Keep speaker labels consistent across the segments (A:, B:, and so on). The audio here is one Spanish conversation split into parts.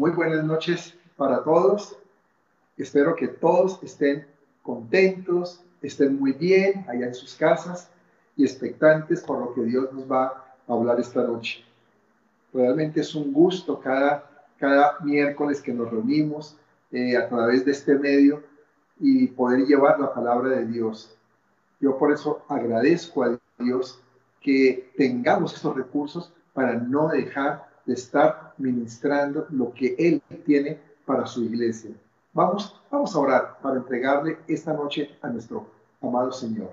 A: Muy buenas noches para todos. Espero que todos estén contentos, estén muy bien allá en sus casas y expectantes por lo que Dios nos va a hablar esta noche. Realmente es un gusto cada, cada miércoles que nos reunimos eh, a través de este medio y poder llevar la palabra de Dios. Yo por eso agradezco a Dios que tengamos estos recursos para no dejar de estar ministrando lo que Él tiene para su iglesia. Vamos, vamos a orar para entregarle esta noche a nuestro amado Señor.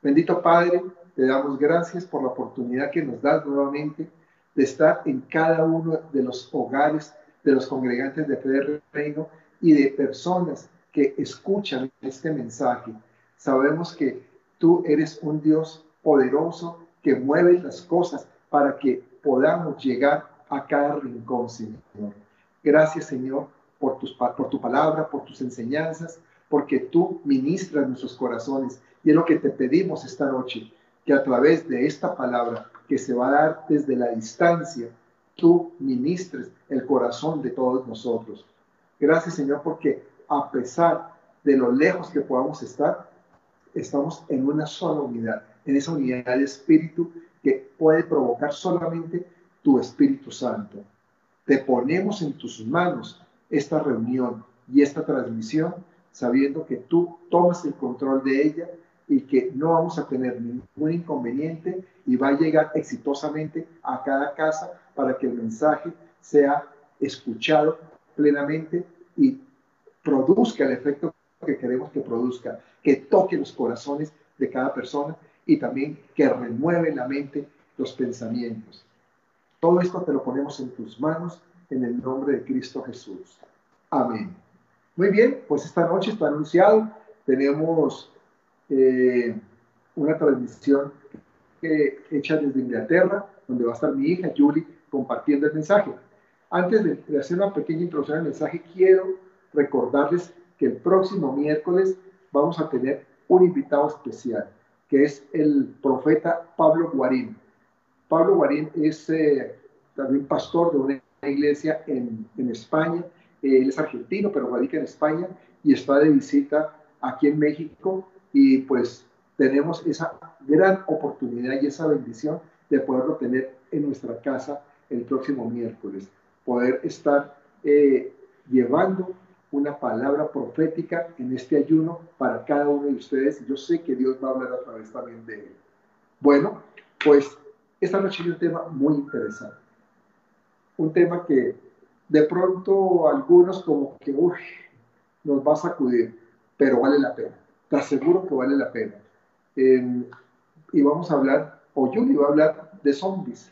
A: Bendito Padre, te damos gracias por la oportunidad que nos das nuevamente de estar en cada uno de los hogares de los congregantes de fe del reino y de personas que escuchan este mensaje. Sabemos que tú eres un Dios poderoso que mueve las cosas para que podamos llegar a cada rincón, Señor. Gracias, Señor, por, tus, por tu palabra, por tus enseñanzas, porque tú ministras nuestros corazones. Y es lo que te pedimos esta noche, que a través de esta palabra que se va a dar desde la distancia, tú ministres el corazón de todos nosotros. Gracias, Señor, porque a pesar de lo lejos que podamos estar, estamos en una sola unidad, en esa unidad de espíritu que puede provocar solamente tu Espíritu Santo. Te ponemos en tus manos esta reunión y esta transmisión, sabiendo que tú tomas el control de ella y que no vamos a tener ningún inconveniente y va a llegar exitosamente a cada casa para que el mensaje sea escuchado plenamente y produzca el efecto que queremos que produzca, que toque los corazones de cada persona y también que renueve la mente los pensamientos. Todo esto te lo ponemos en tus manos en el nombre de Cristo Jesús. Amén. Muy bien, pues esta noche está anunciado. Tenemos eh, una transmisión hecha desde Inglaterra, donde va a estar mi hija Julie compartiendo el mensaje. Antes de, de hacer una pequeña introducción al mensaje, quiero recordarles que el próximo miércoles vamos a tener un invitado especial, que es el profeta Pablo Guarín. Pablo Guarín es eh, también pastor de una iglesia en, España. él es argentino, pero radica en España y está de visita aquí en México. Y pues tenemos esa gran oportunidad y esa bendición de poderlo tener en nuestra casa el próximo miércoles. Poder estar eh, llevando una palabra profética en este ayuno para cada uno de ustedes. Yo sé que Dios va a hablar a través también de él. Bueno, pues esta noche hay un tema muy interesante. Un tema que de pronto algunos como que nos va a sacudir, pero vale la pena. Te aseguro que vale la pena. Em, y vamos a hablar, o yo iba a hablar de zombies.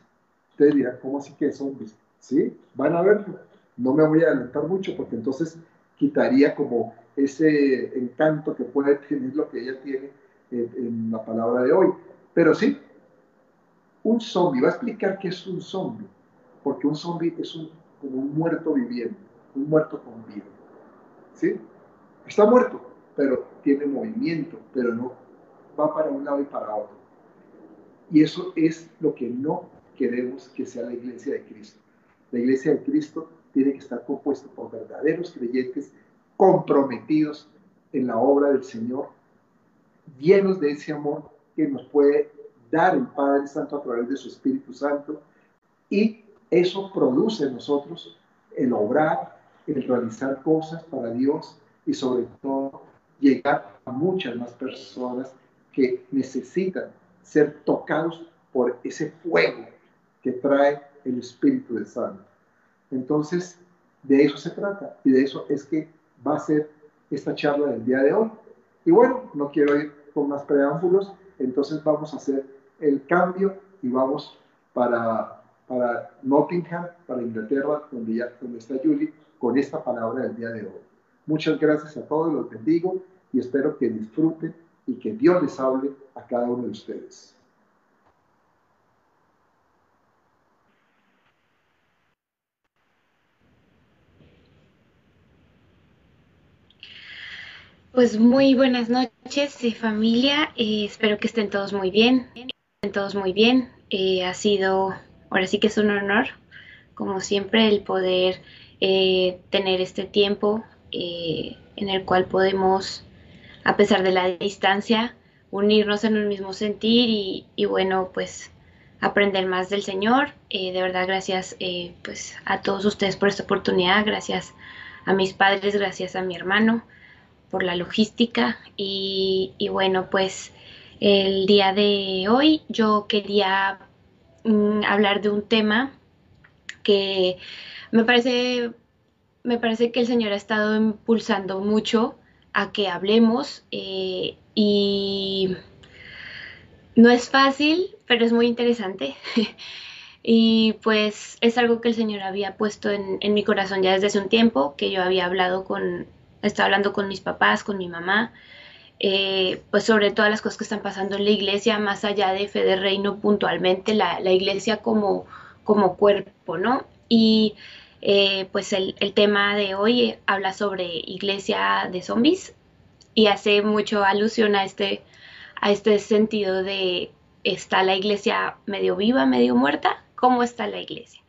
A: Ustedes dirán, ¿cómo así que zombies? ¿Sí? Van a verlo. No me voy a adelantar mucho porque entonces quitaría como ese encanto que puede tener lo que ella tiene en la palabra de hoy. Pero sí, un zombie, va a explicar qué es un zombie, porque un zombie es un, como un muerto viviente, un muerto con vida. ¿Sí? Está muerto, pero tiene movimiento, pero no va para un lado y para otro. Y eso es lo que no queremos que sea la iglesia de Cristo. La iglesia de Cristo tiene que estar compuesta por verdaderos creyentes comprometidos en la obra del Señor, llenos de ese amor que nos puede dar el Padre Santo a través de su Espíritu Santo y eso produce en nosotros el obrar, el realizar cosas para Dios y sobre todo llegar a muchas más personas que necesitan ser tocados por ese fuego que trae el Espíritu Santo. Entonces, de eso se trata y de eso es que va a ser esta charla del día de hoy. Y bueno, no quiero ir con más preámbulos, entonces vamos a hacer el cambio y vamos para, para Nottingham, para Inglaterra, donde, ya, donde está Julie, con esta palabra del día de hoy. Muchas gracias a todos, los bendigo y espero que disfruten y que Dios les hable a cada uno de ustedes.
B: Pues muy buenas noches, familia. Eh, espero que estén todos muy bien todos muy bien. Eh, ha sido, ahora sí que es un honor, como siempre, el poder eh, tener este tiempo eh, en el cual podemos, a pesar de la distancia, unirnos en un mismo sentir y, bueno, pues aprender más del Señor. de verdad, gracias pues a todos ustedes por esta oportunidad, gracias a mis padres, gracias a mi hermano por la logística y, bueno, pues el día de hoy yo quería mm, hablar de un tema que me parece, me parece que el Señor ha estado impulsando mucho a que hablemos eh, y no es fácil, pero es muy interesante. y pues es algo que el Señor había puesto en, en, mi corazón ya desde hace un tiempo, que yo había hablado con, estaba hablando con mis papás, con mi mamá, eh, pues sobre todas las cosas que están pasando en la iglesia, más allá de fe de reino puntualmente, la, iglesia como, como cuerpo, ¿no? Y eh, pues el, tema de hoy habla sobre iglesia de zombies y hace mucho alusión a este, a este sentido de está la iglesia medio viva, medio muerta, ¿cómo está la iglesia?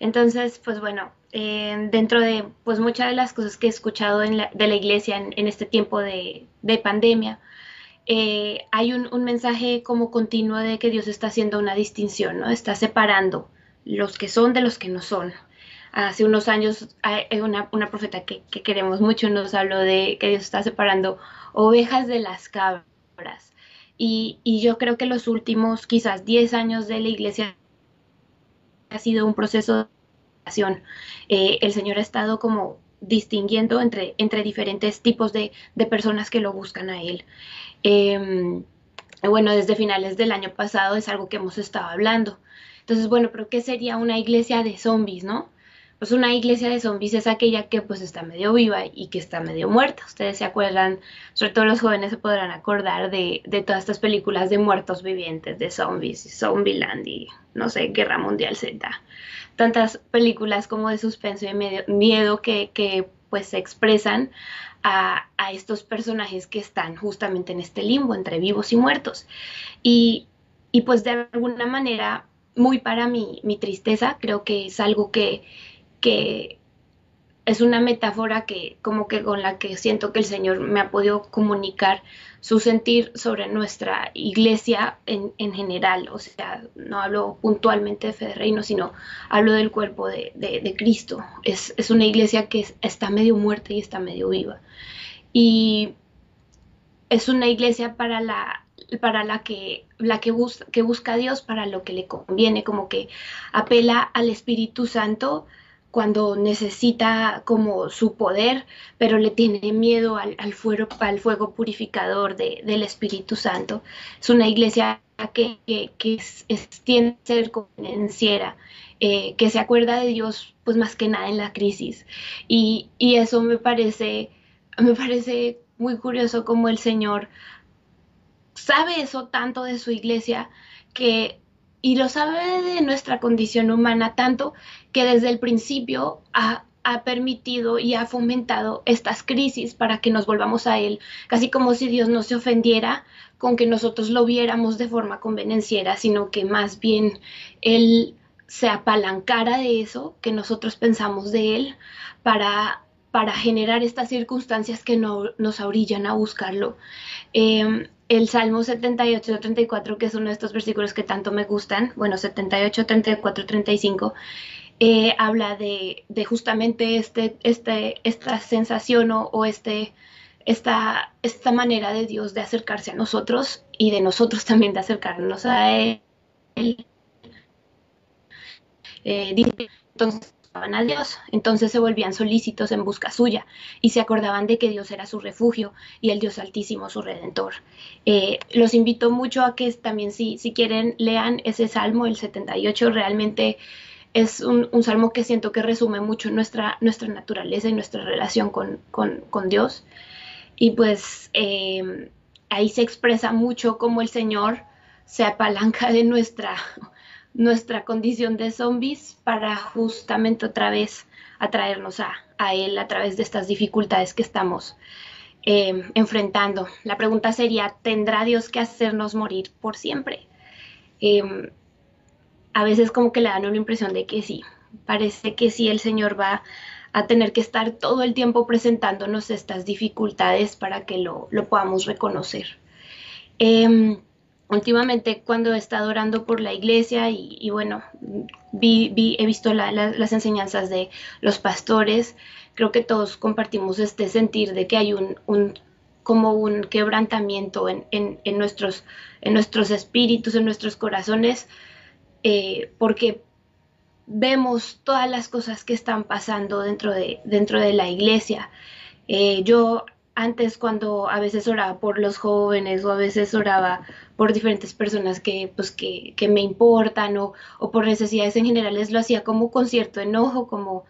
B: Entonces, pues bueno, eh, dentro de pues muchas de las cosas que he escuchado de la iglesia en, este tiempo de, pandemia, eh, hay un, mensaje como continuo de que Dios está haciendo una distinción, ¿no? Está separando los que son de los que no son. Hace unos años una, una profeta que, queremos mucho nos habló de que Dios está separando ovejas de las cabras. Y, y yo creo que los últimos quizás 10 años de la iglesia ha sido un proceso eh, el Señor ha estado como distinguiendo entre, entre diferentes tipos de, personas que lo buscan a Él. Em, bueno, desde finales del año pasado es algo que hemos estado hablando. Entonces, bueno, pero ¿qué sería una iglesia de zombies, no? Pues una iglesia de zombies es aquella que pues está medio viva y que está medio muerta. Ustedes se acuerdan, sobre todo los jóvenes se podrán acordar de, de todas estas películas de muertos vivientes, de zombies, Zombieland y no sé, Guerra Mundial Z tantas películas como de suspenso y miedo que, que pues se expresan a, a, estos personajes que están justamente en este limbo entre vivos y muertos. Y, y pues de alguna manera, muy para mí, mi tristeza, creo que es algo que, que es una metáfora que como que con la que siento que el Señor me ha podido comunicar su sentir sobre nuestra iglesia en, general. O sea, no hablo puntualmente de fe de reino, sino hablo del cuerpo de, Cristo. Es, una iglesia que está medio muerta y está medio viva. Y es una iglesia para la para la que la que busca que busca a Dios para lo que le conviene, como que apela al Espíritu Santo cuando necesita como su poder, pero le tiene miedo al, fuego, al fuego, purificador del Espíritu Santo. Es una iglesia que, que ser convenciera, eh, que se acuerda de Dios pues más que nada en la crisis. Y, y eso me parece, me parece muy curioso como el Señor sabe eso tanto de su iglesia que y lo sabe de nuestra condición humana tanto que desde el principio ha, permitido y ha fomentado estas crisis para que nos volvamos a Él, casi como si Dios no se ofendiera con que nosotros lo viéramos de forma convenenciera, sino que más bien Él se apalancara de eso que nosotros pensamos de Él para, para generar estas circunstancias que no, nos orillan a buscarlo. Em, el Salmo 78, 34, que es uno de estos versículos que tanto me gustan, bueno, 78, 34, 35, habla de, justamente este, este, esta sensación o, este, esta, esta manera de Dios de acercarse a nosotros y de nosotros también de acercarnos a Él. Eh, entonces, a Dios, entonces se volvían solícitos en busca suya y se acordaban de que Dios era su refugio y el Dios altísimo su redentor. Eh, los invito mucho a que también si, si quieren lean ese salmo, el 78, realmente es un, salmo que siento que resume mucho nuestra, nuestra naturaleza y nuestra relación con, Dios. Y pues eh, ahí se expresa mucho cómo el Señor se apalanca de nuestra nuestra condición de zombies para justamente otra vez atraernos a, Él a través de estas dificultades que estamos eh, enfrentando. La pregunta sería, ¿tendrá Dios que hacernos morir por siempre? Em, a veces como que le dan una impresión de que sí, parece que sí el Señor va a tener que estar todo el tiempo presentándonos estas dificultades para que lo, podamos reconocer. Em, últimamente cuando he estado orando por la iglesia y, bueno, vi, he visto las enseñanzas de los pastores, creo que todos compartimos este sentir de que hay un, como un quebrantamiento en, nuestros, en nuestros espíritus, en nuestros corazones, eh, porque vemos todas las cosas que están pasando dentro de, dentro de la iglesia. Eh, yo antes cuando a veces oraba por los jóvenes o a veces oraba por diferentes personas que, pues, que, que me importan o, o, por necesidades en generales, lo hacía como con cierto enojo, como,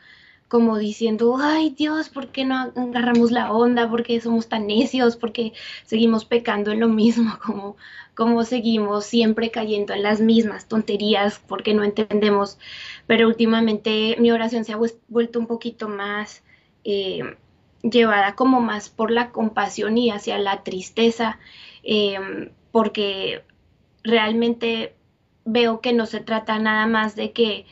B: como diciendo, ay Dios, ¿por qué no agarramos la onda? ¿Por qué somos tan necios? ¿Por qué seguimos pecando en lo mismo? Como, como seguimos siempre cayendo en las mismas tonterías porque no entendemos. Pero últimamente mi oración se ha vuelto un poquito más eh, llevada como más por la compasión y hacia la tristeza, eh, porque realmente veo que no se trata nada más de que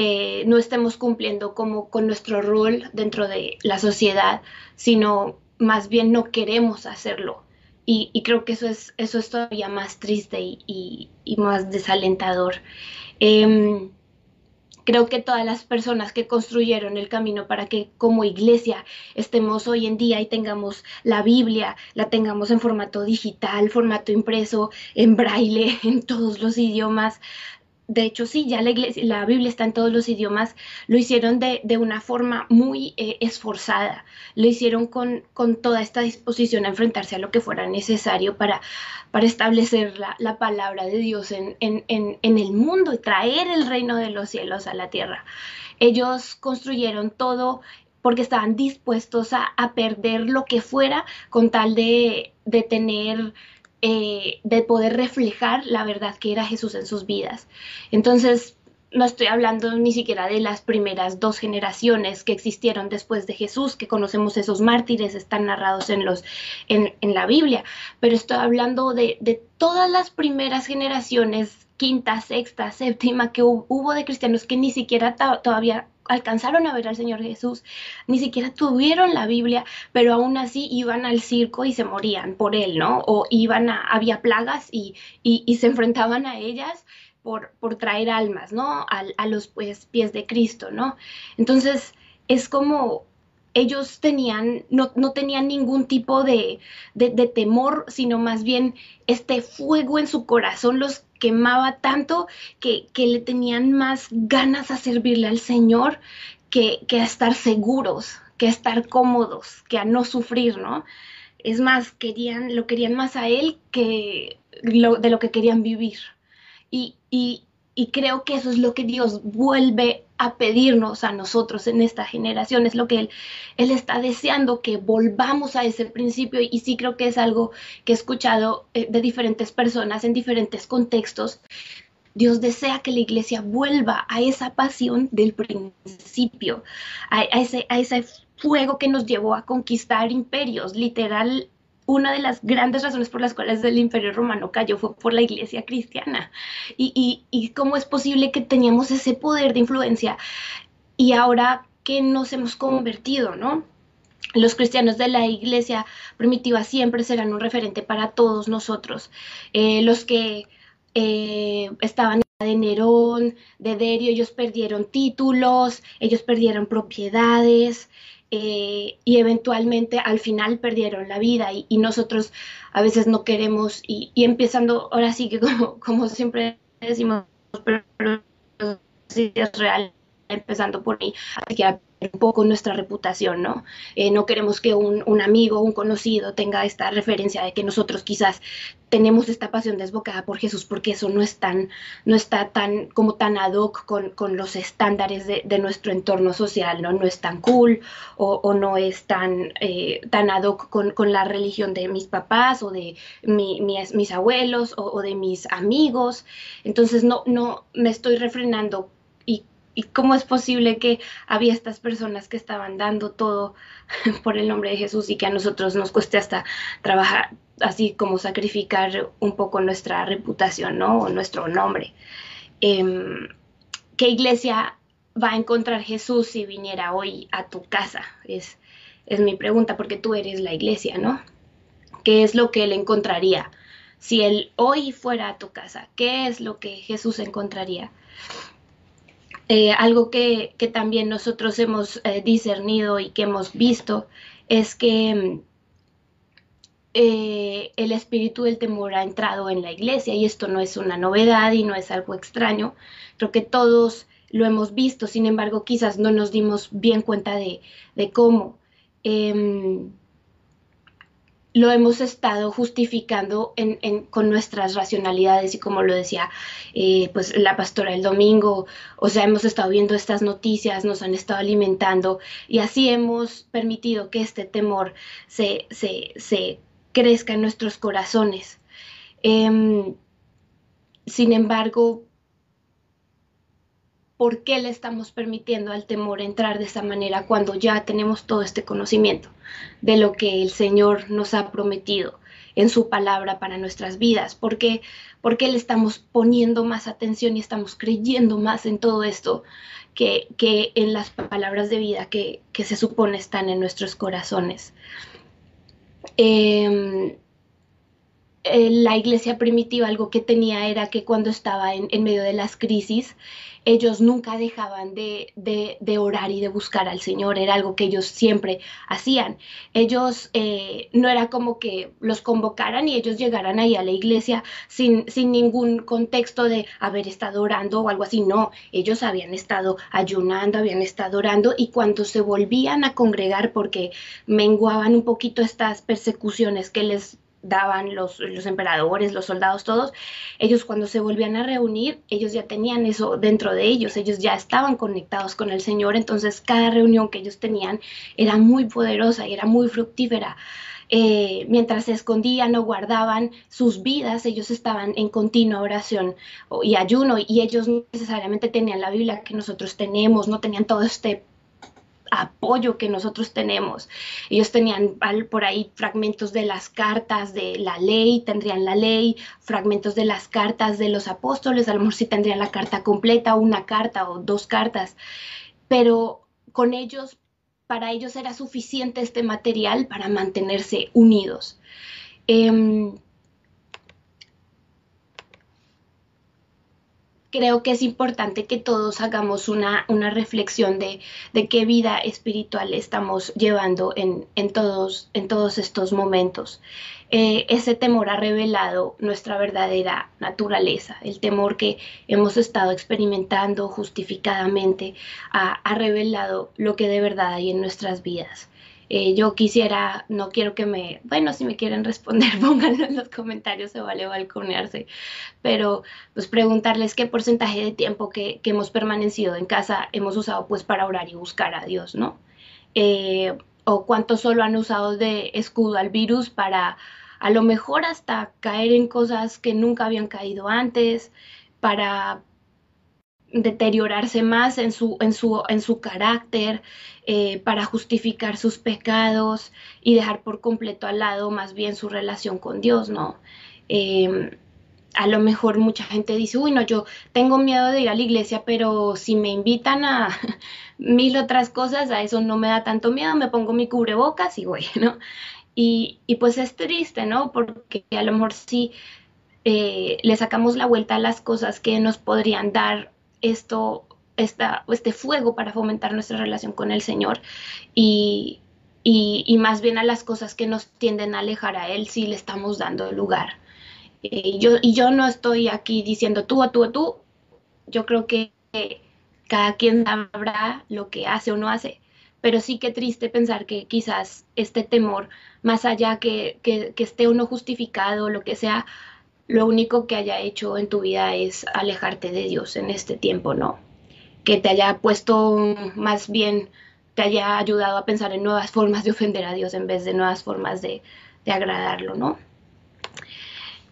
B: eh, no estemos cumpliendo como con nuestro rol dentro de la sociedad, sino más bien no queremos hacerlo. Y, creo que eso es, eso es todavía más triste y, más desalentador. Em, creo que todas las personas que construyeron el camino para que como iglesia estemos hoy en día y tengamos la Biblia, la tengamos en formato digital, formato impreso, en braille, en todos los idiomas, de hecho sí, ya la, iglesia, la Biblia está en todos los idiomas, lo hicieron de, una forma muy eh, esforzada, lo hicieron con, con, toda esta disposición a enfrentarse a lo que fuera necesario para, para establecer la, palabra de Dios en, el mundo y traer el reino de los cielos a la tierra. Ellos construyeron todo porque estaban dispuestos a, perder lo que fuera con tal de, de tener eh, de poder reflejar la verdad que era Jesús en sus vidas. Entonces, no estoy hablando ni siquiera de las primeras dos generaciones que existieron después de Jesús, que conocemos esos mártires, están narrados en, los, en, la Biblia, pero estoy hablando de, de, todas las primeras generaciones, quinta, sexta, séptima, que hubo de cristianos que ni siquiera todavía alcanzaron a ver al Señor Jesús, ni siquiera tuvieron la Biblia, pero aún así iban al circo y se morían por él, ¿no? O iban a, había plagas y, y, se enfrentaban a ellas por, por traer almas, ¿no? A, a los pues, pies de Cristo, ¿no? Entonces, es como ellos tenían, no, no tenían ningún tipo de, de, de, temor, sino más bien este fuego en su corazón los quemaba tanto que, que le tenían más ganas a servirle al Señor que, que, a estar seguros, que a estar cómodos, que a no sufrir, ¿no? Es más, querían, lo querían más a Él que lo, de lo que querían vivir. Y, y, y creo que eso es lo que Dios vuelve a pedirnos a nosotros en esta generación, es lo que Él, él está deseando, que volvamos a ese principio y sí creo que es algo que he escuchado eh, de diferentes personas en diferentes contextos. Dios desea que la iglesia vuelva a esa pasión del principio, a, ese, a ese fuego que nos llevó a conquistar imperios, literal una de las grandes razones por las cuales el imperio romano cayó fue por la iglesia cristiana. Y, y, cómo es posible que teníamos ese poder de influencia y ahora que nos hemos convertido, ¿no? Los cristianos de la iglesia primitiva siempre serán un referente para todos nosotros. Eh, los que eh, estaban de Nerón, de Derio, ellos perdieron títulos, ellos perdieron propiedades, eh, y eventualmente al final perdieron la vida y, nosotros a veces no queremos y, empezando ahora sí que como, como siempre decimos, pero, pero sí es real, empezando por ahí, que un poco nuestra reputación, ¿no? Eh, no queremos que un, un, amigo, un conocido tenga esta referencia de que nosotros quizás tenemos esta pasión desbocada por Jesús, porque eso no es tan, no está tan, como tan ad hoc con, con los estándares de, de, nuestro entorno social, ¿no? No es tan cool o, o no es tan, eh, tan ad hoc con, con, la religión de mis papás o de mi, mis, mis, abuelos o, o de mis amigos. Entonces no, no me estoy refrenando ¿Y cómo es posible que había estas personas que estaban dando todo por el nombre de Jesús y que a nosotros nos cueste hasta trabajar, así como sacrificar un poco nuestra reputación, ¿no? O nuestro nombre. Em, ¿Qué iglesia va a encontrar Jesús si viniera hoy a tu casa? Es, es mi pregunta, porque tú eres la iglesia, ¿no? ¿Qué es lo que él encontraría? Si él hoy fuera a tu casa, ¿qué es lo que Jesús encontraría? Eh, algo que, también nosotros hemos eh, discernido y que hemos visto es que mm, eh, el espíritu del temor ha entrado en la iglesia y esto no es una novedad y no es algo extraño. Creo que todos lo hemos visto, sin embargo quizás no nos dimos bien cuenta de, cómo. Em, lo hemos estado justificando con nuestras racionalidades y como lo decía eh, pues la pastora el domingo, o sea, hemos estado viendo estas noticias, nos han estado alimentando y así hemos permitido que este temor se, crezca en nuestros corazones. Em, sin embargo, ¿por qué le estamos permitiendo al temor entrar de esa manera cuando ya tenemos todo este conocimiento de lo que el Señor nos ha prometido en su palabra para nuestras vidas? ¿Por qué, le estamos poniendo más atención y estamos creyendo más en todo esto que, que en las palabras de vida que, se supone están en nuestros corazones? Em, la iglesia primitiva algo que tenía era que cuando estaba en, medio de las crisis, ellos nunca dejaban de, orar y de buscar al Señor, era algo que ellos siempre hacían. Ellos eh, no era como que los convocaran y ellos llegaran ahí a la iglesia sin, sin ningún contexto de haber estado orando o algo así, no, ellos habían estado ayunando, habían estado orando y cuando se volvían a congregar porque menguaban un poquito estas persecuciones que les daban los, los, emperadores, los soldados, todos, ellos cuando se volvían a reunir, ellos ya tenían eso dentro de ellos, ellos ya estaban conectados con el Señor, entonces cada reunión que ellos tenían era muy poderosa y era muy fructífera. Eh, mientras se escondían o guardaban sus vidas, ellos estaban en continua oración y ayuno y ellos necesariamente tenían la Biblia que nosotros tenemos, no tenían todo este apoyo que nosotros tenemos. Ellos tenían por ahí fragmentos de las cartas de la ley, tendrían la ley, fragmentos de las cartas de los apóstoles, a lo mejor sí tendrían la carta completa, una carta o dos cartas, pero con ellos, para ellos era suficiente este material para mantenerse unidos. Em, creo que es importante que todos hagamos una, una reflexión de, de, qué vida espiritual estamos llevando en, en, todos, en todos estos momentos. Eh, ese temor ha revelado nuestra verdadera naturaleza, el temor que hemos estado experimentando justificadamente ha, ha revelado lo que de verdad hay en nuestras vidas. Eh, yo quisiera, no quiero que me, bueno, si me quieren responder, pónganlo en los comentarios, se vale balconearse, pero pues preguntarles qué porcentaje de tiempo que, hemos permanecido en casa hemos usado pues para orar y buscar a Dios, ¿no? Eh, o cuánto solo han usado de escudo al virus para a lo mejor hasta caer en cosas que nunca habían caído antes, para deteriorarse más en su, en su, en su carácter, eh, para justificar sus pecados y dejar por completo al lado más bien su relación con Dios, ¿no? Em, a lo mejor mucha gente dice, uy, no, yo tengo miedo de ir a la iglesia, pero si me invitan a mil otras cosas, a eso no me da tanto miedo, me pongo mi cubrebocas y voy, ¿no? Y, y pues es triste, ¿no? Porque a lo mejor sí eh, le sacamos la vuelta a las cosas que nos podrían dar esto, esta, este fuego para fomentar nuestra relación con el Señor y, y, más bien a las cosas que nos tienden a alejar a Él si le estamos dando lugar. Eh, yo, y yo no estoy aquí diciendo tú a tú a tú, yo creo que cada quien sabrá lo que hace o no hace, pero sí que triste pensar que quizás este temor, más allá que, que, que esté uno justificado o lo que sea, lo único que haya hecho en tu vida es alejarte de Dios en este tiempo, ¿no? Que te haya puesto más bien, te haya ayudado a pensar en nuevas formas de ofender a Dios en vez de nuevas formas de, agradarlo, ¿no?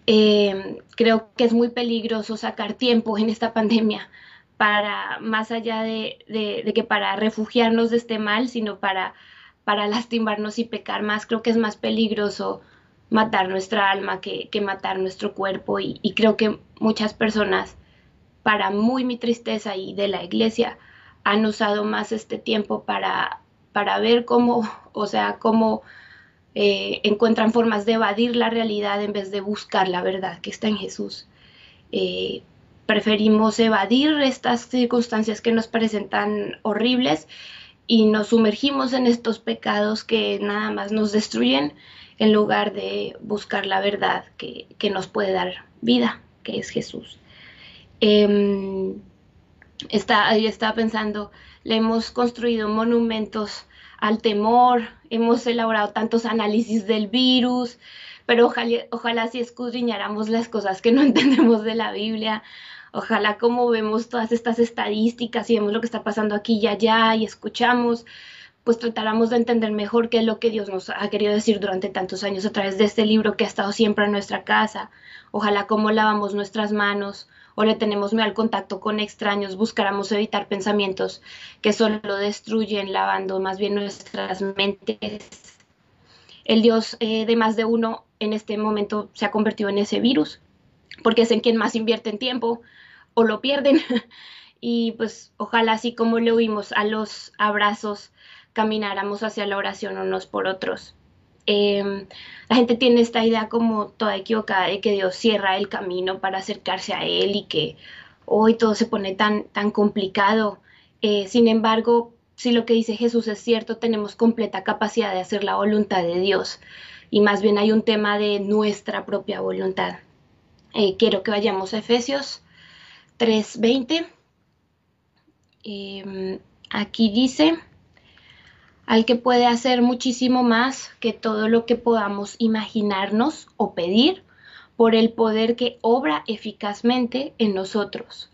B: Eh, creo que es muy peligroso sacar tiempo en esta pandemia para, más allá de, de, que para refugiarnos de este mal, sino para, para lastimarnos y pecar más. Creo que es más peligroso matar nuestra alma que, matar nuestro cuerpo y, creo que muchas personas, para muy mi tristeza y de la iglesia, han usado más este tiempo para, para ver cómo, o sea, cómo eh, encuentran formas de evadir la realidad en vez de buscar la verdad que está en Jesús. Eh, preferimos evadir estas circunstancias que nos parecen tan horribles y nos sumergimos en estos pecados que nada más nos destruyen en lugar de buscar la verdad que, nos puede dar vida, que es Jesús. Eh, está, ahí estaba pensando, le hemos construido monumentos al temor, hemos elaborado tantos análisis del virus, pero ojalá, ojalá si escudriñáramos las cosas que no entendemos de la Biblia, ojalá como vemos todas estas estadísticas y vemos lo que está pasando aquí y allá y escuchamos, pues tratáramos de entender mejor qué es lo que Dios nos ha querido decir durante tantos años a través de este libro que ha estado siempre en nuestra casa. Ojalá cómo lavamos nuestras manos o le tenemos miedo al contacto con extraños, buscáramos evitar pensamientos que solo destruyen, lavando más bien nuestras mentes. El Dios eh, de más de uno en este momento se ha convertido en ese virus, porque es en quien más invierten tiempo o lo pierden. y pues ojalá así como le oímos a los abrazos camináramos hacia la oración unos por otros. Em, la gente tiene esta idea como toda equivocada de que Dios cierra el camino para acercarse a Él y que hoy todo se pone tan, tan complicado. Eh, sin embargo, si lo que dice Jesús es cierto, tenemos completa capacidad de hacer la voluntad de Dios y más bien hay un tema de nuestra propia voluntad. Eh, quiero que vayamos a Efesios 3:20. Em, aquí dice, al que puede hacer muchísimo más que todo lo que podamos imaginarnos o pedir por el poder que obra eficazmente en nosotros.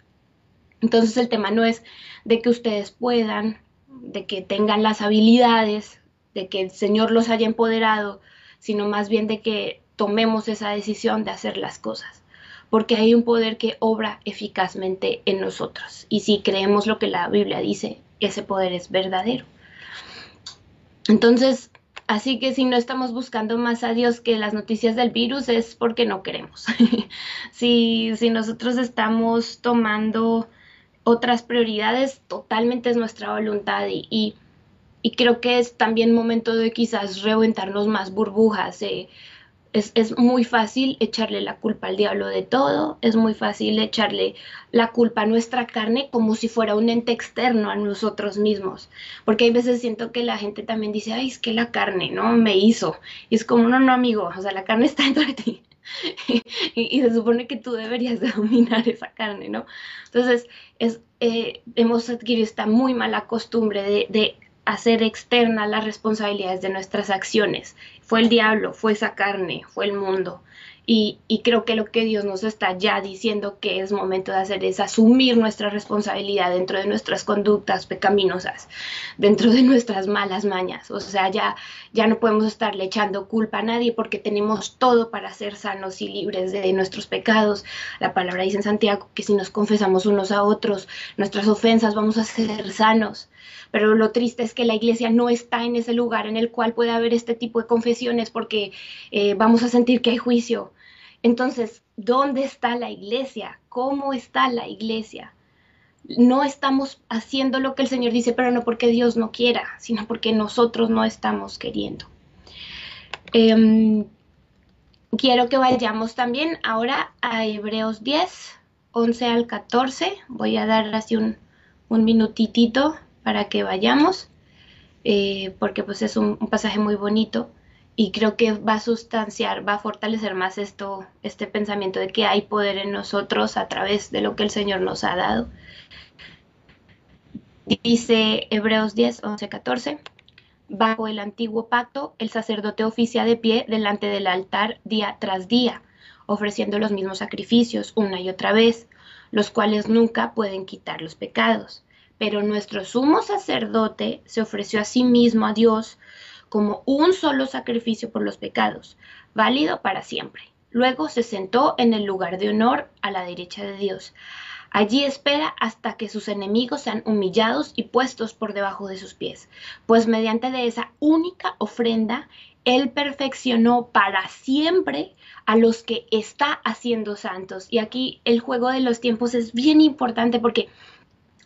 B: Entonces el tema no es de que ustedes puedan, de que tengan las habilidades, de que el Señor los haya empoderado, sino más bien de que tomemos esa decisión de hacer las cosas, porque hay un poder que obra eficazmente en nosotros. Y si creemos lo que la Biblia dice, ese poder es verdadero. Entonces, así que si no estamos buscando más a Dios que las noticias del virus es porque no queremos. si, si nosotros estamos tomando otras prioridades, totalmente es nuestra voluntad y, y, creo que es también momento de quizás reventarnos más burbujas. Eh, es, muy fácil echarle la culpa al diablo de todo, es muy fácil echarle la culpa a nuestra carne como si fuera un ente externo a nosotros mismos, porque hay veces siento que la gente también dice, ay, es que la carne, ¿no? Me hizo, y es como, no, no, amigo, o sea, la carne está dentro de ti. y, se supone que tú deberías de dominar esa carne, ¿no? Entonces, es, eh, hemos adquirido esta muy mala costumbre de hacer externa las responsabilidades de nuestras acciones. Fue el diablo, fue esa carne, fue el mundo. Y, creo que lo que Dios nos está ya diciendo que es momento de hacer es asumir nuestra responsabilidad dentro de nuestras conductas pecaminosas, dentro de nuestras malas mañas. O sea, ya, ya no podemos estarle echando culpa a nadie porque tenemos todo para ser sanos y libres de nuestros pecados. La palabra dice en Santiago que si nos confesamos unos a otros nuestras ofensas vamos a ser sanos. Pero lo triste es que la iglesia no está en ese lugar en el cual puede haber este tipo de confesiones porque eh, vamos a sentir que hay juicio. Entonces, ¿dónde está la iglesia? ¿Cómo está la iglesia? No estamos haciendo lo que el Señor dice, pero no porque Dios no quiera, sino porque nosotros no estamos queriendo. Em, quiero que vayamos también ahora a Hebreos 10, 11 al 14. Voy a dar así un, minutitito para que vayamos, eh, porque pues es un, pasaje muy bonito y creo que va a sustanciar, va a fortalecer más esto, este pensamiento de que hay poder en nosotros a través de lo que el Señor nos ha dado. Dice Hebreos 10, 11, 14. Bajo el antiguo pacto, el sacerdote oficia de pie delante del altar día tras día, ofreciendo los mismos sacrificios una y otra vez, los cuales nunca pueden quitar los pecados pero nuestro sumo sacerdote se ofreció a sí mismo a Dios como un solo sacrificio por los pecados, válido para siempre. Luego se sentó en el lugar de honor a la derecha de Dios. Allí espera hasta que sus enemigos sean humillados y puestos por debajo de sus pies, pues mediante de esa única ofrenda, Él perfeccionó para siempre a los que está haciendo santos. Y aquí el juego de los tiempos es bien importante porque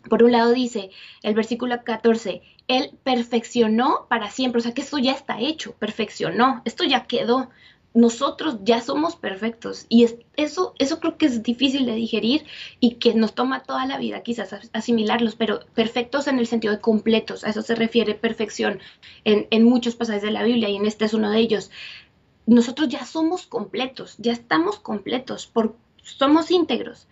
B: Por un lado dice el versículo 14, Él perfeccionó para siempre, o sea que esto ya está hecho, perfeccionó, esto ya quedó. Nosotros ya somos perfectos y eso, eso creo que es difícil de digerir y que nos toma toda la vida quizás asimilarlos, pero perfectos en el sentido de completos, a eso se refiere perfección en, en muchos pasajes de la Biblia y en este es uno de ellos. Nosotros ya somos completos, ya estamos completos, por, somos íntegros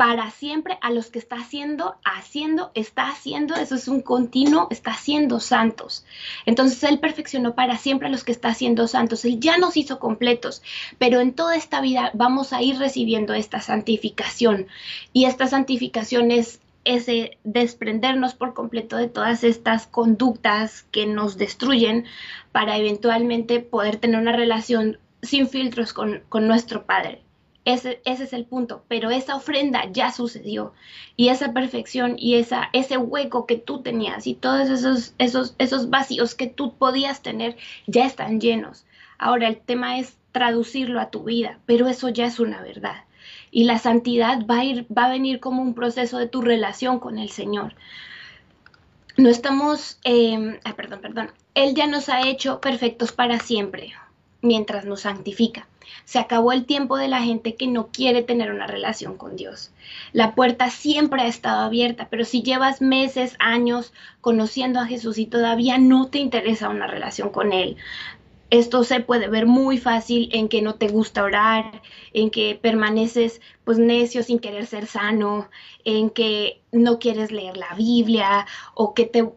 B: para siempre a los que está haciendo, haciendo, está haciendo, eso es un continuo, está haciendo santos. Entonces Él perfeccionó para siempre a los que está haciendo santos. Él ya nos hizo completos, pero en toda esta vida vamos a ir recibiendo esta santificación. Y esta santificación es ese desprendernos por completo de todas estas conductas que nos destruyen para eventualmente poder tener una relación sin filtros con, con nuestro Padre. Ese, es el punto, pero esa ofrenda ya sucedió y esa perfección y ese hueco que tú tenías y todos esos, vacíos que tú podías tener ya están llenos. Ahora el tema es traducirlo a tu vida, pero eso ya es una verdad. Y la santidad va a, ir, a venir como un proceso de tu relación con el Señor. No estamos, eh, perdón, perdón, Él ya nos ha hecho perfectos para siempre mientras nos santifica. Se acabó el tiempo de la gente que no quiere tener una relación con Dios. La puerta siempre ha estado abierta, pero si llevas meses, años conociendo a Jesús y todavía no te interesa una relación con Él, esto se puede ver muy fácil en que no te gusta orar, en que permaneces pues necio sin querer ser sano, en que no quieres leer la Biblia o que te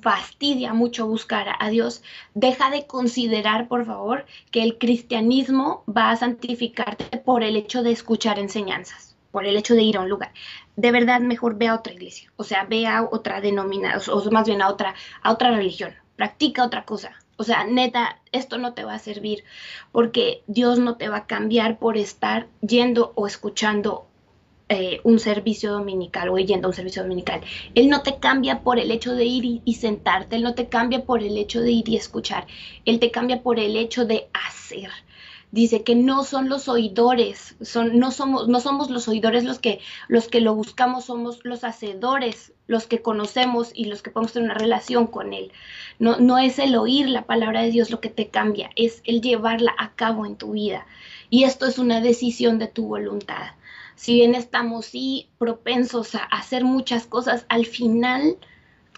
B: fastidia mucho buscar a Dios, deja de considerar, por favor, que el cristianismo va a santificarte por el hecho de escuchar enseñanzas, por el hecho de ir a un lugar. De verdad, mejor ve a otra iglesia, o sea, ve a otra denominación, o más bien a otra, a otra religión, practica otra cosa. O sea, neta, esto no te va a servir porque Dios no te va a cambiar por estar yendo o escuchando eh, un servicio dominical o yendo a un servicio dominical. Él no te cambia por el hecho de ir y, sentarte, Él no te cambia por el hecho de ir y escuchar, Él te cambia por el hecho de hacer. Dice que no son los oidores, son, no, somos, no somos los oidores los que, los que lo buscamos, somos los hacedores, los que conocemos y los que podemos tener una relación con Él. No, no es el oír la palabra de Dios lo que te cambia, es el llevarla a cabo en tu vida. Y esto es una decisión de tu voluntad si bien estamos sí propensos a hacer muchas cosas, al final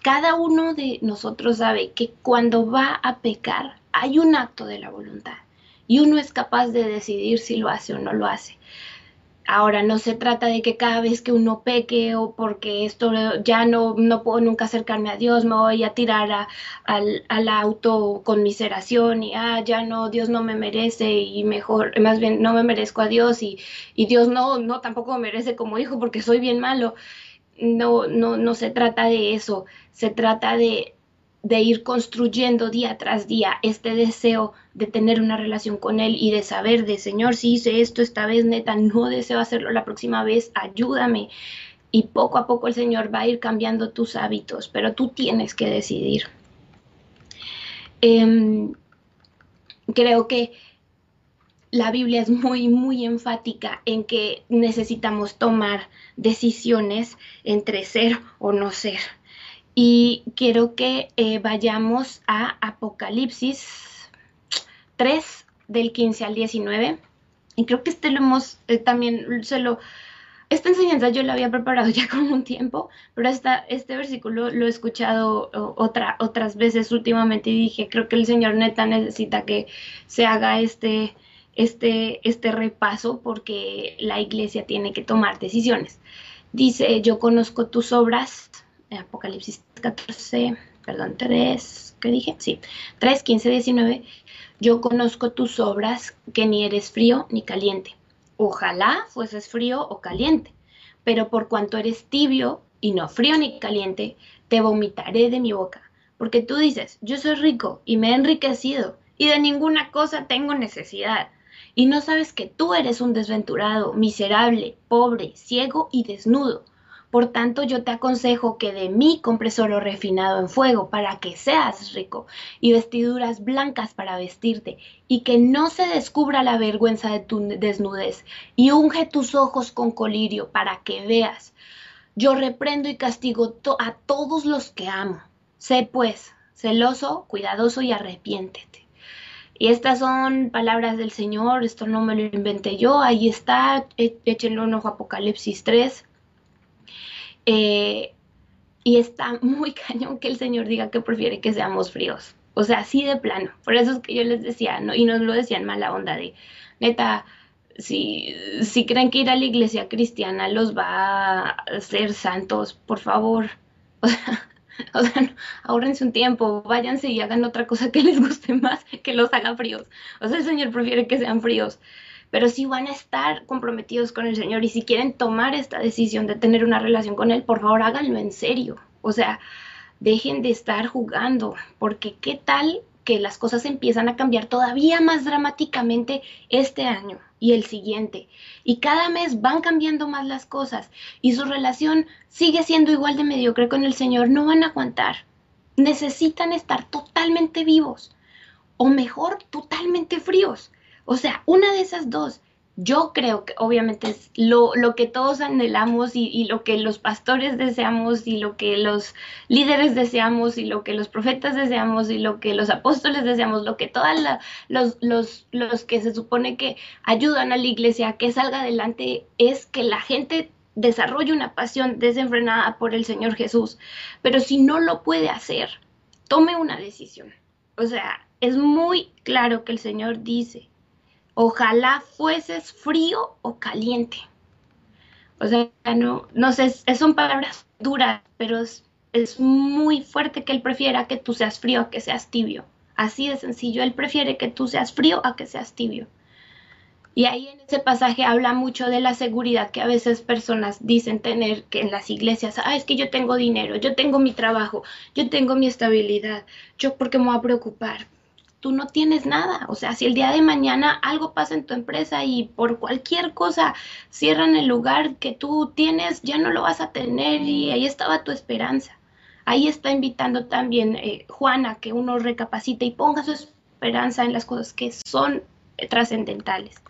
B: cada uno de nosotros sabe que cuando va a pecar hay un acto de la voluntad y uno es capaz de decidir si lo hace o no lo hace. Ahora, no se trata de que cada vez que uno peque o porque esto ya no, no puedo nunca acercarme a Dios, me voy a tirar a, al, al autoconmiseración y, ah, ya no, Dios no me merece y mejor, más bien no me merezco a Dios y, y Dios no, no tampoco me merece como hijo porque soy bien malo. No, no, no se trata de eso, se trata de, de ir construyendo día tras día este deseo de tener una relación con Él y de saber de Señor, si hice esto esta vez, neta, no deseo hacerlo la próxima vez, ayúdame. Y poco a poco el Señor va a ir cambiando tus hábitos, pero tú tienes que decidir. Em, creo que la Biblia es muy, muy enfática en que necesitamos tomar decisiones entre ser o no ser. Y quiero que eh, vayamos a Apocalipsis 3, del 15 al 19. Y creo que este lo hemos eh, también, se lo, esta enseñanza yo la había preparado ya con un tiempo, pero esta, este versículo lo he escuchado otra, otras veces últimamente y dije, creo que el Señor neta necesita que se haga este, este, este repaso porque la iglesia tiene que tomar decisiones. Dice, yo conozco tus obras Apocalipsis 14, perdón, 3, ¿qué dije? Sí, 3, 15, 19. Yo conozco tus obras, que ni eres frío ni caliente. Ojalá fueses frío o caliente, pero por cuanto eres tibio y no frío ni caliente, te vomitaré de mi boca. Porque tú dices, yo soy rico y me he enriquecido y de ninguna cosa tengo necesidad. Y no sabes que tú eres un desventurado, miserable, pobre, ciego y desnudo. Por tanto, yo te aconsejo que de mí compres oro refinado en fuego para que seas rico y vestiduras blancas para vestirte y que no se descubra la vergüenza de tu desnudez y unge tus ojos con colirio para que veas. yo reprendo y castigo a todos los que amo. Sé pues celoso, cuidadoso y arrepiéntete. Y estas son palabras del Señor, esto no me lo inventé yo, ahí está, échenle un ojo a Apocalipsis 3. Eh, y está muy cañón que el Señor diga que prefiere que seamos fríos. O sea, así de plano. Por eso es que yo les decía, ¿no? y nos lo decían mala onda de, neta, si, si creen que ir a la iglesia cristiana los va a hacer santos, por favor. O sea, ahorrense un tiempo, váyanse y hagan otra cosa que les guste más, que los haga fríos. O sea, el Señor prefiere que sean fríos. Pero si van a estar comprometidos con el Señor y si quieren tomar esta decisión de tener una relación con Él, por favor háganlo en serio. O sea, dejen de estar jugando, porque qué tal que las cosas empiezan a cambiar todavía más dramáticamente este año y el siguiente. Y cada mes van cambiando más las cosas y su relación sigue siendo igual de mediocre con el Señor. No van a aguantar. Necesitan estar totalmente vivos o mejor, totalmente fríos. O sea, una de esas dos yo creo que obviamente es lo, que todos anhelamos y, lo que los pastores deseamos y lo que los líderes deseamos y lo que los profetas deseamos y lo que los apóstoles deseamos, lo que todos los, los, los que se supone que ayudan a la iglesia a que salga adelante es que la gente desarrolle una pasión desenfrenada por el Señor Jesús. Pero si no lo puede hacer, tome una decisión. O sea, es muy claro que el Señor dice, ojalá fueses frío o caliente. O sea, no, no sé, son palabras duras, pero es, es, muy fuerte que él prefiera que tú seas frío a que seas tibio. Así de sencillo, él prefiere que tú seas frío a que seas tibio. Y ahí en ese pasaje habla mucho de la seguridad que a veces personas dicen tener que en las iglesias, ah, es que yo tengo dinero, yo tengo mi trabajo, yo tengo mi estabilidad, yo porque me voy a preocupar tú no tienes nada. O sea, si el día de mañana algo pasa en tu empresa y por cualquier cosa cierran el lugar que tú tienes, ya no lo vas a tener y ahí estaba tu esperanza. Ahí está invitando también eh, Juana que uno recapacite y ponga su esperanza en las cosas que son eh, trascendentales.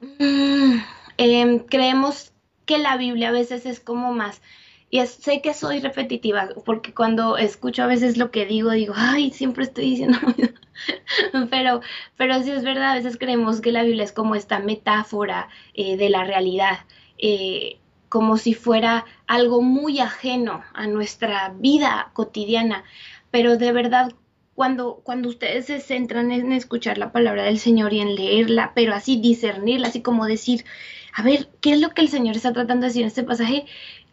B: Mm, em, creemos que la Biblia a veces es como más y sé que soy repetitiva, porque cuando escucho a veces lo que digo, digo, ay, siempre estoy diciendo, pero, pero sí es verdad, a veces creemos que la Biblia es como esta metáfora eh, de la realidad, eh, como si fuera algo muy ajeno a nuestra vida cotidiana, pero de verdad cuando, cuando, ustedes se centran en escuchar la palabra del Señor y en leerla, pero así discernirla, así como decir, a ver, ¿qué es lo que el Señor está tratando de decir en este pasaje?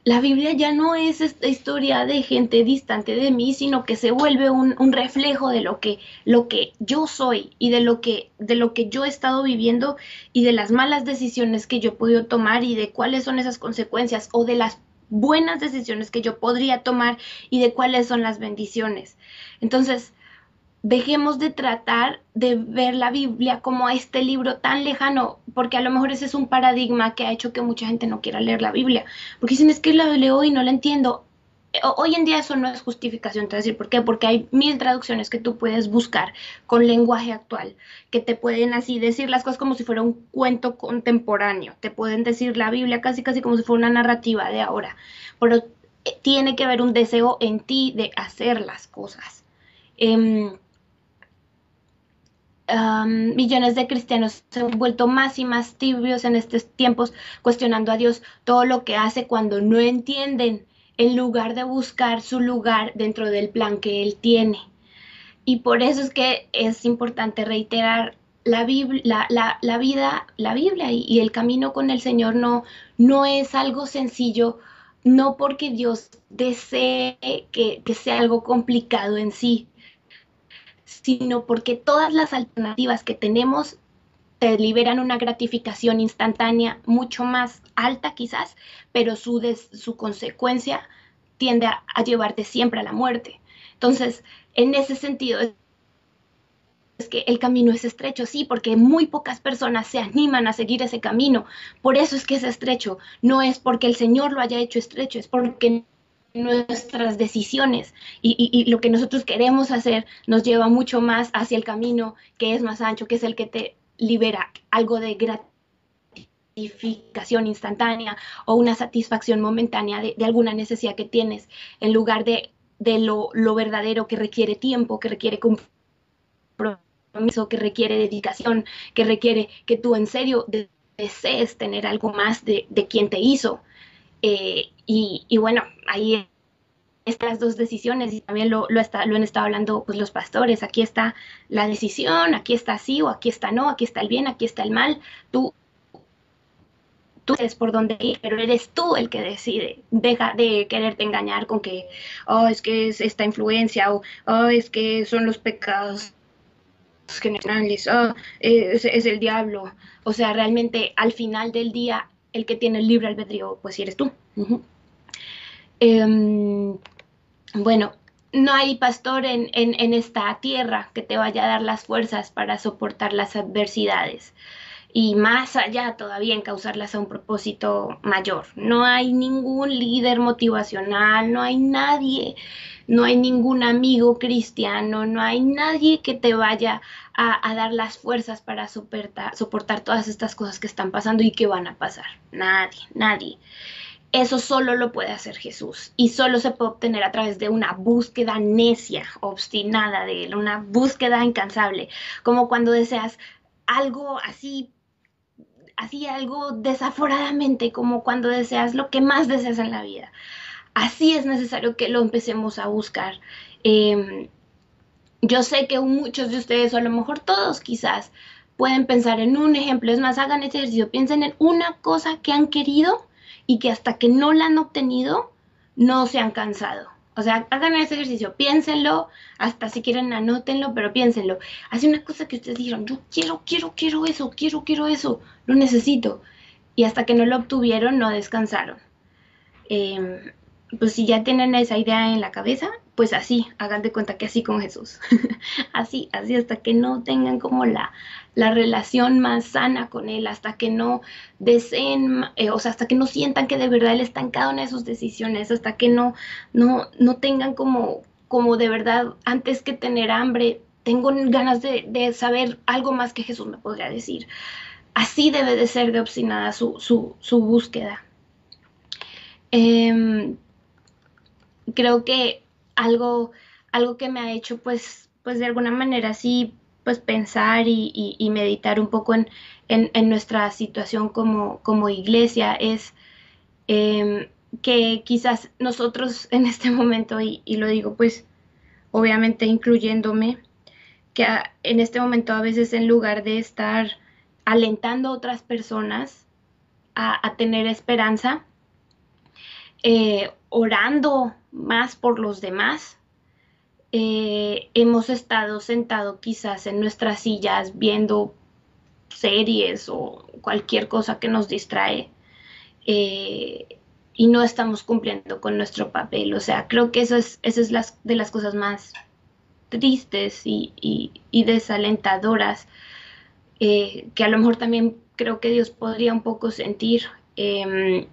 B: La Biblia ya no es esta historia de gente distante de mí, sino que se vuelve un, reflejo de lo que, lo que yo soy y de lo, que, de lo que yo he estado viviendo y de las malas decisiones que yo he podido tomar y de cuáles son esas consecuencias o de las buenas decisiones que yo podría tomar y de cuáles son las bendiciones. Entonces, dejemos de tratar de ver la Biblia como este libro tan lejano, porque a lo mejor ese es un paradigma que ha hecho que mucha gente no quiera leer la Biblia, porque dicen es que la leo y no la entiendo. Hoy en día eso no es justificación, te voy a decir por qué, porque hay mil traducciones que tú puedes buscar con lenguaje actual, que te pueden así decir las cosas como si fuera un cuento contemporáneo, te pueden decir la Biblia casi casi como si fuera una narrativa de ahora, pero eh, tiene que haber un deseo en ti de hacer las cosas. Em, millones de cristianos se han vuelto más y más tibios en estos tiempos, cuestionando a Dios todo lo que hace cuando no entienden, en lugar de buscar su lugar dentro del plan que Él tiene. Y por eso es que es importante reiterar la, la, vida, la Biblia y, el camino con el Señor no, no es algo sencillo, no porque Dios desee que sea algo complicado en sí, sino porque todas las alternativas que tenemos te liberan una gratificación instantánea mucho más alta quizás, pero su, su consecuencia tiende a, llevarte siempre a la muerte. Entonces, en ese sentido, es que el camino es estrecho, sí, porque muy pocas personas se animan a seguir ese camino. Por eso es que es estrecho. No es porque el Señor lo haya hecho estrecho, es porque nuestras decisiones y, lo que nosotros queremos hacer nos lleva mucho más hacia el camino que es más ancho, que es el que te libera algo de gratificación instantánea o una satisfacción momentánea de, alguna necesidad que tienes, en lugar de, de lo, lo, verdadero que requiere tiempo, que requiere compromiso, que requiere dedicación, que requiere que tú en serio desees tener algo más de, de quien te hizo. Eh, y, bueno, ahí estas dos decisiones y también lo, lo, está, lo han estado hablando pues, los pastores. Aquí está la decisión, aquí está sí o aquí está no, aquí está el bien, aquí está el mal. Tú, tú sabes por dónde ir, pero eres tú el que decide. Deja de quererte engañar con que, oh, es que es esta influencia o, oh, es que son los pecados generales, oh, es, es el diablo. O sea, realmente al final del día, el que tiene el libre albedrío, pues eres tú. Bueno, no hay pastor en, esta tierra que te vaya a dar las fuerzas para soportar las adversidades y más allá todavía en causarlas a un propósito mayor. No hay ningún líder motivacional, no hay nadie, no hay ningún amigo cristiano, no hay nadie que te vaya a, a dar las fuerzas para soportar, soportar todas estas cosas que están pasando y que van a pasar. Nadie, nadie. Eso solo lo puede hacer Jesús y solo se puede obtener a través de una búsqueda necia, obstinada de Él, una búsqueda incansable, como cuando deseas algo así, así algo desaforadamente, como cuando deseas lo que más deseas en la vida. Así es necesario que lo empecemos a buscar. Em, yo sé que muchos de ustedes, o a lo mejor todos quizás, pueden pensar en un ejemplo. Es más, hagan este ejercicio, piensen en una cosa que han querido y que hasta que no la han obtenido, no se han cansado. O sea, hagan ese ejercicio, piénsenlo, hasta si quieren anótenlo, pero piénsenlo. Hace una cosa que ustedes dijeron, yo quiero, quiero, quiero eso, quiero, quiero eso, lo necesito. Y hasta que no lo obtuvieron, no descansaron. Em, pues si ya tienen esa idea en la cabeza, pues así, hagan de cuenta que así con Jesús. así, así hasta que no tengan como la, la relación más sana con Él, hasta que no deseen, eh, o sea, hasta que no sientan que de verdad Él está en cada una de sus decisiones, hasta que no, no, no tengan como, como de verdad, antes que tener hambre, tengo ganas de, saber algo más que Jesús me podría decir. Así debe de ser de obstinada su, su, su búsqueda. Eh, creo que algo, algo que me ha hecho pues, pues de alguna manera así pues pensar y, meditar un poco en, en, nuestra situación como, como iglesia es em, que quizás nosotros en este momento, y, lo digo pues obviamente incluyéndome, que en este momento a veces en lugar de estar alentando a otras personas a tener esperanza, eh, orando más por los demás. Eh, hemos estado sentados quizás en nuestras sillas viendo series o cualquier cosa que nos distrae eh, y no estamos cumpliendo con nuestro papel. O sea, creo que eso es, de las cosas más tristes y, desalentadoras que a lo mejor también creo que Dios podría un poco sentir. Em,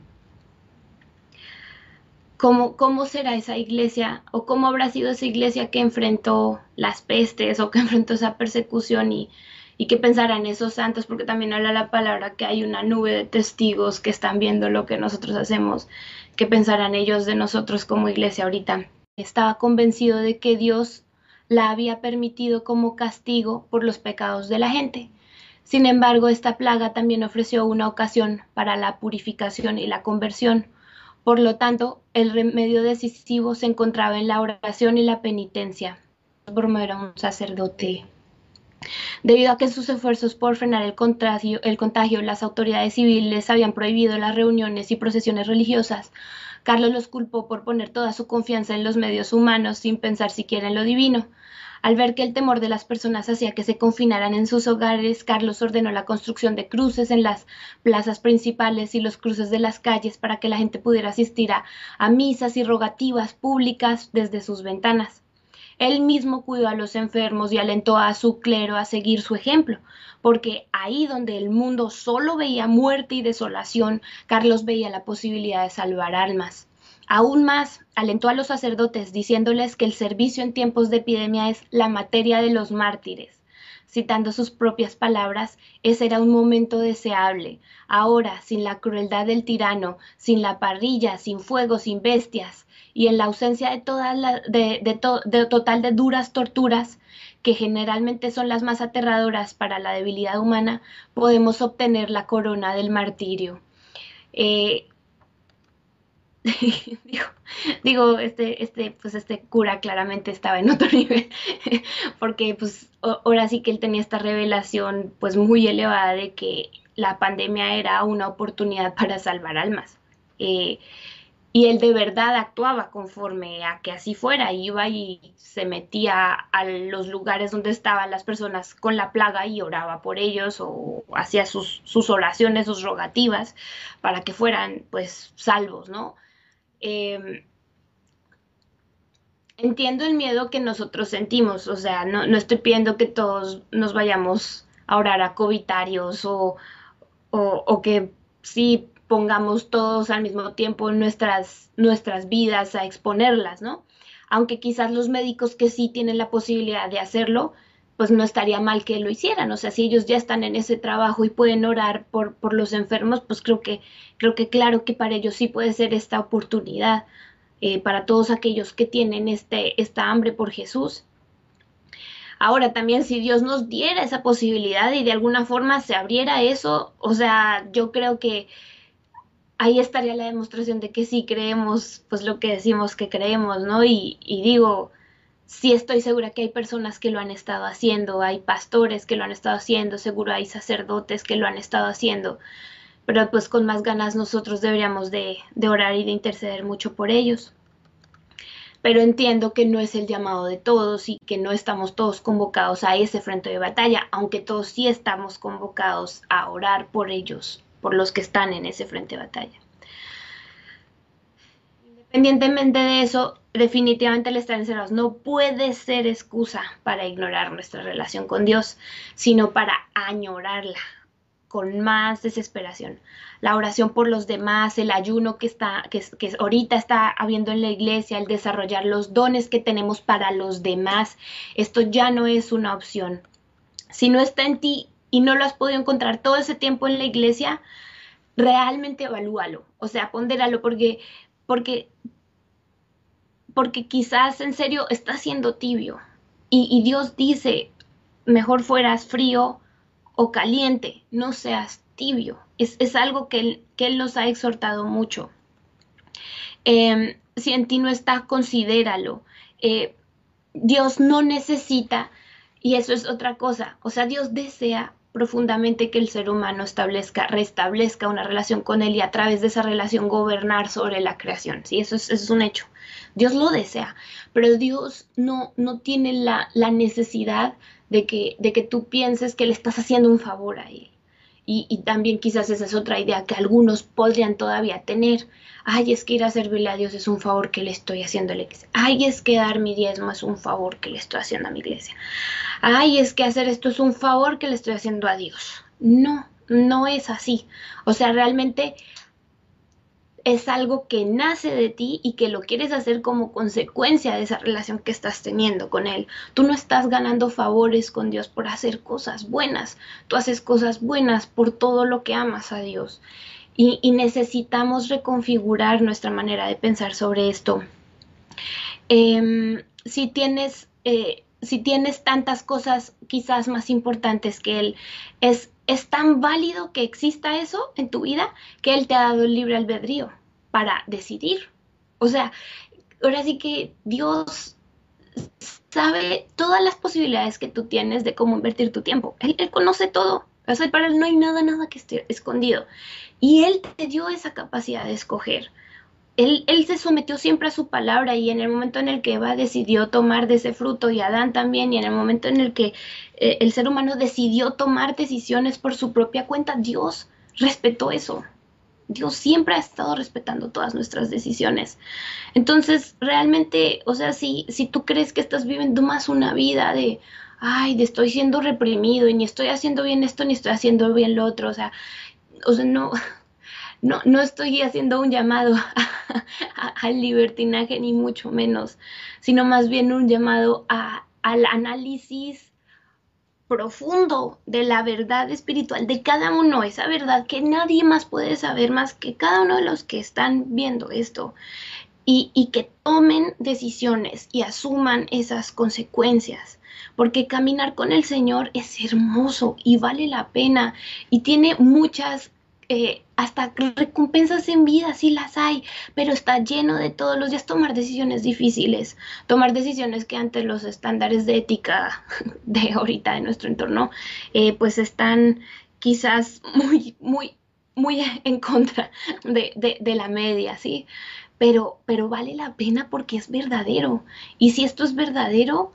B: cómo, será esa iglesia o cómo habrá sido esa iglesia que enfrentó las pestes o que enfrentó esa persecución y, y qué pensarán esos santos, porque también habla la palabra que hay una nube de testigos que están viendo lo que nosotros hacemos, qué pensarán ellos de nosotros como iglesia ahorita. Estaba convencido de que Dios la había permitido como castigo por los pecados de la gente. Sin embargo, esta plaga también ofreció una ocasión para la purificación y la conversión por lo tanto, el remedio decisivo se encontraba en la oración y la penitencia. Bruno era un sacerdote. Debido a que sus esfuerzos por frenar el contagio, el contagio, las autoridades civiles habían prohibido las reuniones y procesiones religiosas, Carlos los culpó por poner toda su confianza en los medios humanos sin pensar siquiera en lo divino. Al ver que el temor de las personas hacía que se confinaran en sus hogares, Carlos ordenó la construcción de cruces en las plazas principales y los cruces de las calles para que la gente pudiera asistir a, misas y rogativas públicas desde sus ventanas. Él mismo cuidó a los enfermos y alentó a su clero a seguir su ejemplo, porque ahí donde el mundo solo veía muerte y desolación, Carlos veía la posibilidad de salvar almas. Aún más, alentó a los sacerdotes diciéndoles que el servicio en tiempos de epidemia es la materia de los mártires. citando sus propias palabras, ese era un momento deseable. Ahora, sin la crueldad del tirano, sin la parrilla, sin fuego, sin bestias, y en la ausencia de todas de, de total de duras torturas, que generalmente son las más aterradoras para la debilidad humana, podemos obtener la corona del martirio. Eh, digo, digo, este, este, pues este cura claramente estaba en otro nivel, porque pues ahora sí que él tenía esta revelación pues muy elevada de que la pandemia era una oportunidad para salvar almas. Eh, y él de verdad actuaba conforme a que así fuera, iba y se metía a los lugares donde estaban las personas con la plaga y oraba por ellos o hacía sus, sus oraciones, sus rogativas para que fueran pues salvos, ¿no? Em, entiendo el miedo que nosotros sentimos, o sea, no, no, estoy pidiendo que todos nos vayamos a orar a covitarios o, o, o que sí pongamos todos al mismo tiempo nuestras, nuestras vidas a exponerlas, ¿no? Aunque quizás los médicos que sí tienen la posibilidad de hacerlo, pues no estaría mal que lo hicieran. O sea, si ellos ya están en ese trabajo y pueden orar por, por los enfermos, pues creo que, creo que claro que para ellos sí puede ser esta oportunidad. Eh, para todos aquellos que tienen este, esta hambre por Jesús. Ahora también si Dios nos diera esa posibilidad y de alguna forma se abriera eso, o sea, yo creo que ahí estaría la demostración de que sí creemos pues lo que decimos que creemos, ¿no? Y, digo, sí estoy segura que hay personas que lo han estado haciendo, hay pastores que lo han estado haciendo, seguro hay sacerdotes que lo han estado haciendo, pero pues con más ganas nosotros deberíamos de, orar y de interceder mucho por ellos. Pero entiendo que no es el llamado de todos y que no estamos todos convocados a ese frente de batalla, aunque todos sí estamos convocados a orar por ellos por los que están en ese frente de batalla. Independientemente de eso, definitivamente el estar encerrados no puede ser excusa para ignorar nuestra relación con Dios, sino para añorarla con más desesperación. La oración por los demás, el ayuno que está, que, que ahorita está habiendo en la iglesia, el desarrollar los dones que tenemos para los demás, esto ya no es una opción. Si no está en ti, y no lo has podido encontrar todo ese tiempo en la iglesia, realmente evalúalo, o sea, pondéralo porque, porque, porque quizás en serio está siendo tibio y, Dios dice, mejor fueras frío o caliente, no seas tibio. Es, algo que él, que él, nos ha exhortado mucho. Em, si en ti no está, considéralo. Eh, Dios no necesita, y eso es otra cosa, o sea, Dios desea profundamente que el ser humano establezca, restablezca una relación con él y a través de esa relación gobernar sobre la creación. Sí, eso es, es un hecho. Dios lo desea, pero Dios no, no tiene la, la necesidad de que, de que tú pienses que le estás haciendo un favor a él. Y, también quizás esa es otra idea que algunos podrían todavía tener. Ay, es que ir a servirle a Dios es un favor que le estoy haciendo a la iglesia. Ay, es que dar mi diezmo es un favor que le estoy haciendo a mi iglesia. Ay, es que hacer esto es un favor que le estoy haciendo a Dios. No, no es así. O sea, realmente es algo que nace de ti y que lo quieres hacer como consecuencia de esa relación que estás teniendo con Él. Tú no estás ganando favores con Dios por hacer cosas buenas, tú haces cosas buenas por todo lo que amas a Dios. Y, necesitamos reconfigurar nuestra manera de pensar sobre esto. Em, si tienes... Eh, si tienes tantas cosas quizás más importantes que Él, es es tan válido que exista eso en tu vida que Él te ha dado el libre albedrío para decidir. O sea, ahora sí que Dios sabe todas las posibilidades que tú tienes de cómo invertir tu tiempo. Él, conoce todo. O sea, para Él no hay nada, nada que esté escondido. Y Él te dio esa capacidad de escoger. Él, él, se sometió siempre a su palabra y en el momento en el que Eva decidió tomar de ese fruto y Adán también y en el momento en el que eh, el ser humano decidió tomar decisiones por su propia cuenta, Dios respetó eso. Dios siempre ha estado respetando todas nuestras decisiones. Entonces, realmente, o sea, si, si tú crees que estás viviendo más una vida de, ay, de estoy siendo reprimido y ni estoy haciendo bien esto ni estoy haciendo bien lo otro, o sea, o sea, no, no, no estoy haciendo un llamado al libertinaje ni mucho menos, sino más bien un llamado al análisis profundo de la verdad espiritual de cada uno, esa verdad que nadie más puede saber más que cada uno de los que están viendo esto, y, y que tomen decisiones y asuman esas consecuencias porque caminar con el Señor es hermoso y vale la pena y tiene muchas eh, hasta recompensas en vida, sí las hay, pero está lleno de todos los días tomar decisiones difíciles, tomar decisiones que ante los estándares de ética de ahorita de nuestro entorno, eh, pues están quizás muy, muy, muy en contra de, de, la media, ¿sí? Pero, pero vale la pena porque es verdadero. Y si esto es verdadero,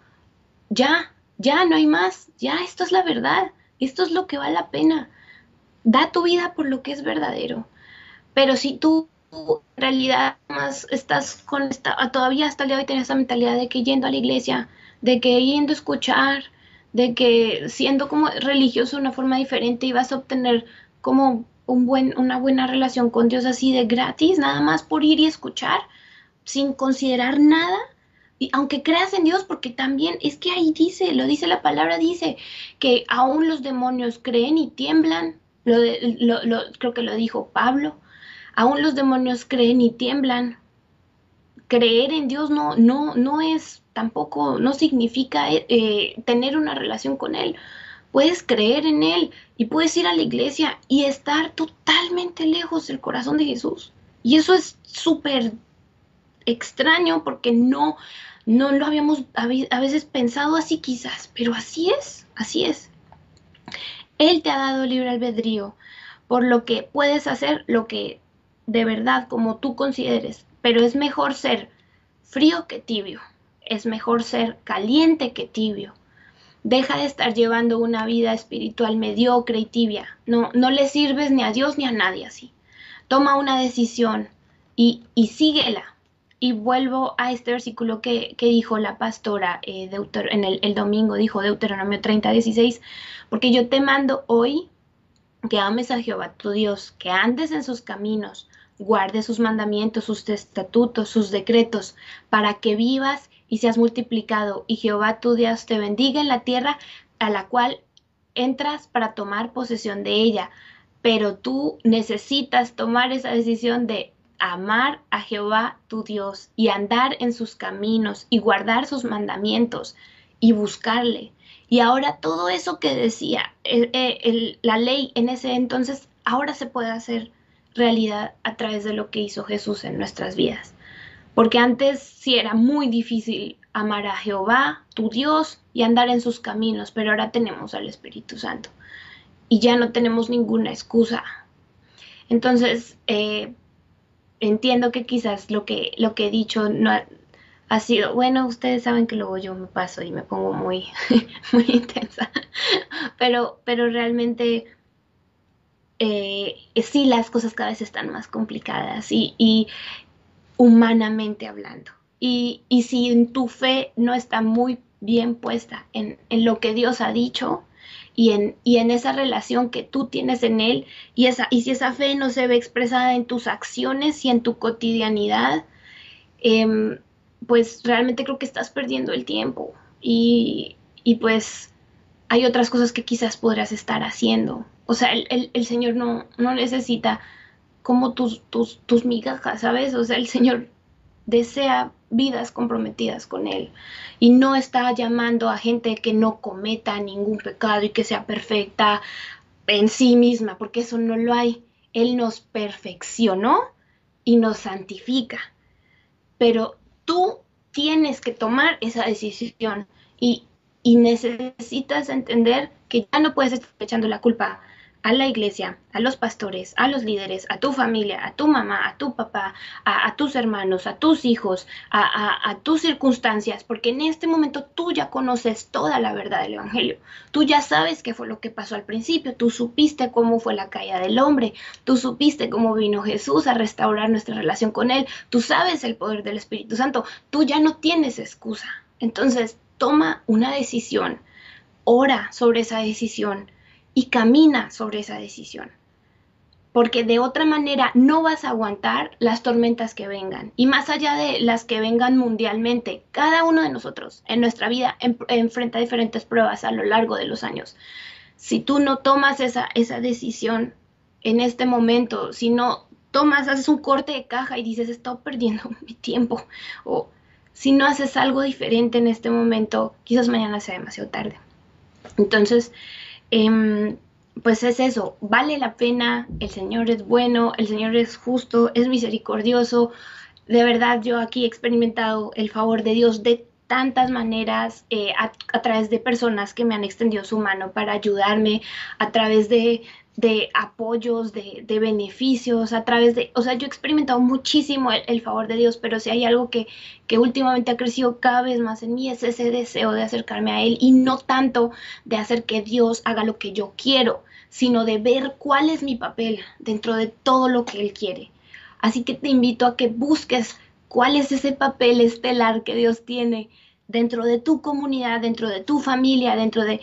B: ya, ya no hay más, ya esto es la verdad, esto es lo que vale la pena da tu vida por lo que es verdadero. Pero si tú en realidad más estás con esta, todavía hasta el día de hoy tienes esa mentalidad de que yendo a la iglesia, de que yendo a escuchar, de que siendo como religioso de una forma diferente y vas a obtener como un buen, una buena relación con Dios así de gratis, nada más por ir y escuchar, sin considerar nada, y aunque creas en Dios, porque también es que ahí dice, lo dice la palabra, dice que aún los demonios creen y tiemblan lo, creo que lo dijo Pablo. Aún los demonios creen y tiemblan. Creer en Dios no, no, no es tampoco, no significa eh, eh, tener una relación con Él. Puedes creer en Él y puedes ir a la iglesia y estar totalmente lejos del corazón de Jesús. Y eso es súper extraño porque no, no lo habíamos a veces pensado así quizás, pero así es, así es. Él te ha dado libre albedrío, por lo que puedes hacer lo que de verdad como tú consideres, pero es mejor ser frío que tibio, es mejor ser caliente que tibio. Deja de estar llevando una vida espiritual mediocre y tibia. No, no le sirves ni a Dios ni a nadie así. Toma una decisión y, y síguela y vuelvo a este versículo que, dijo la pastora eh, en el, domingo, dijo Deuteronomio 30, 16, porque yo te mando hoy que ames a Jehová tu Dios, que andes en sus caminos, guardes sus mandamientos, sus estatutos, sus decretos, para que vivas y seas multiplicado, y Jehová tu Dios te bendiga en la tierra a la cual entras para tomar posesión de ella. Pero tú necesitas tomar esa decisión de amar a Jehová tu Dios y andar en sus caminos y guardar sus mandamientos y buscarle. Y ahora todo eso que decía la ley en ese entonces, ahora se puede hacer realidad a través de lo que hizo Jesús en nuestras vidas. Porque antes sí era muy difícil amar a Jehová, tu Dios, y andar en sus caminos, pero ahora tenemos al Espíritu Santo. Y ya no tenemos ninguna excusa. Entonces, eh, entiendo que quizás lo que, lo que he dicho no ha, sido, bueno, ustedes saben que luego yo me paso y me pongo muy, muy intensa, pero, pero realmente eh, sí las cosas cada vez están más complicadas y, humanamente hablando. Y, y, si tu fe no está muy bien puesta en, en lo que Dios ha dicho, y en, y en esa relación que tú tienes en Él y, esa, y si esa fe no se ve expresada en tus acciones y en tu cotidianidad, em, pues realmente creo que estás perdiendo el tiempo y, y, pues hay otras cosas que quizás podrás estar haciendo. O sea, el, el, Señor no, no necesita como tus, tus, tus migajas, ¿sabes? O sea, el Señor desea vidas comprometidas con Él y no está llamando a gente que no cometa ningún pecado y que sea perfecta en sí misma, porque eso no lo hay. Él nos perfeccionó y nos santifica, pero tú tienes que tomar esa decisión y, y necesitas entender que ya no puedes estar echando la culpa a la iglesia, a los pastores, a los líderes, a tu familia, a tu mamá, a tu papá, a, tus hermanos, a tus hijos, a, tus circunstancias, porque en este momento tú ya conoces toda la verdad del Evangelio. Tú ya sabes qué fue lo que pasó al principio, tú supiste cómo fue la caída del hombre, tú supiste cómo vino Jesús a restaurar nuestra relación con Él, tú sabes el poder del Espíritu Santo, tú ya no tienes excusa. Entonces, toma una decisión, ora sobre esa decisión y camina sobre esa decisión. porque de otra manera no vas a aguantar las tormentas que vengan. Y más allá de las que vengan mundialmente, cada uno de nosotros en nuestra vida enfrenta diferentes pruebas a lo largo de los años. Si tú no tomas esa, esa decisión en este momento, si no tomas, haces un corte de caja y dices, estoy perdiendo mi tiempo, o si no haces algo diferente en este momento, quizás mañana sea demasiado tarde. Entonces, eh, pues es eso, vale la pena, el Señor es bueno, el Señor es justo, es misericordioso. De verdad, yo aquí he experimentado el favor de Dios de tantas maneras eh, a, través de personas que me han extendido su mano para ayudarme, a través de, de apoyos, de, de, beneficios, a través de, o sea, yo he experimentado muchísimo el, favor de Dios, pero si hay algo que, que, últimamente ha crecido cada vez más en mí es ese deseo de acercarme a Él y no tanto de hacer que Dios haga lo que yo quiero, sino de ver cuál es mi papel dentro de todo lo que Él quiere. Así que te invito a que busques cuál es ese papel estelar que Dios tiene dentro de tu comunidad, dentro de tu familia, dentro de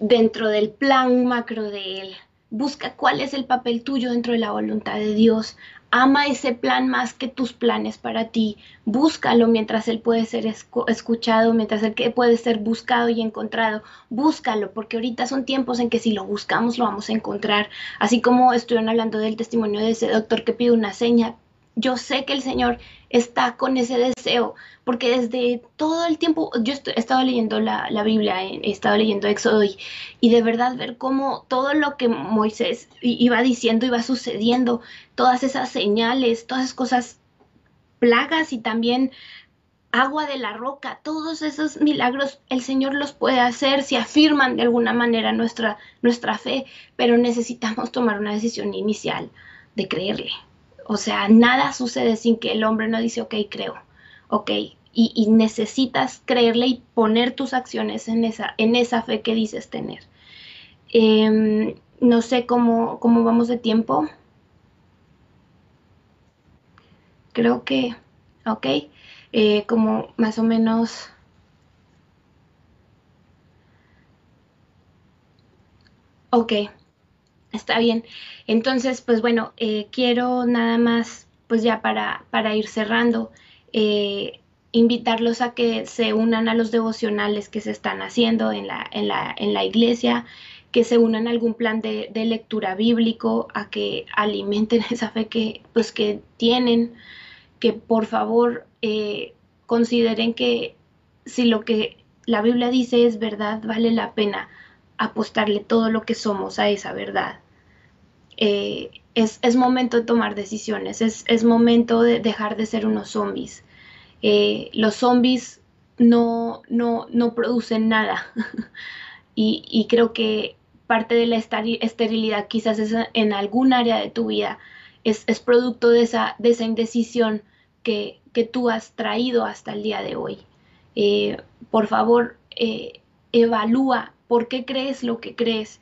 B: dentro del plan macro de Él. Busca cuál es el papel tuyo dentro de la voluntad de Dios. Ama ese plan más que tus planes para ti. Búscalo mientras Él puede ser escuchado, mientras Él puede ser buscado y encontrado. Búscalo, porque ahorita son tiempos en que si lo buscamos lo vamos a encontrar. Así como estuvieron hablando del testimonio de ese doctor que pide una seña, yo sé que el Señor está con ese deseo, porque desde todo el tiempo, yo he estado leyendo la, Biblia, he estado leyendo Éxodo y, y, de verdad ver cómo todo lo que Moisés iba diciendo iba sucediendo, todas esas señales, todas esas cosas, plagas y también agua de la roca, todos esos milagros el Señor los puede hacer si afirman de alguna manera nuestra, nuestra fe, pero necesitamos tomar una decisión inicial de creerle. O sea, nada sucede sin que el hombre no dice, ok, creo, ok, y, necesitas creerle y poner tus acciones en esa, en esa fe que dices tener. Em, no sé cómo, cómo vamos de tiempo. Creo que, ok, eh, como más o menos... Ok, Está bien. Entonces, pues bueno, eh, quiero nada más, pues ya para, para ir cerrando, eh, invitarlos a que se unan a los devocionales que se están haciendo en la, en la, en la iglesia, que se unan a algún plan de, lectura bíblico, a que alimenten esa fe que, pues, que tienen, que por favor eh, consideren que si lo que la Biblia dice es verdad, vale la pena apostarle todo lo que somos a esa verdad. Eh, es, momento de tomar decisiones, es, momento de dejar de ser unos zombies. Eh, los zombies no, no, no producen nada y, creo que parte de la esterilidad quizás en algún área de tu vida es, producto de esa, de esa indecisión que, tú has traído hasta el día de hoy. Eh, por favor, evalúa por qué crees lo que crees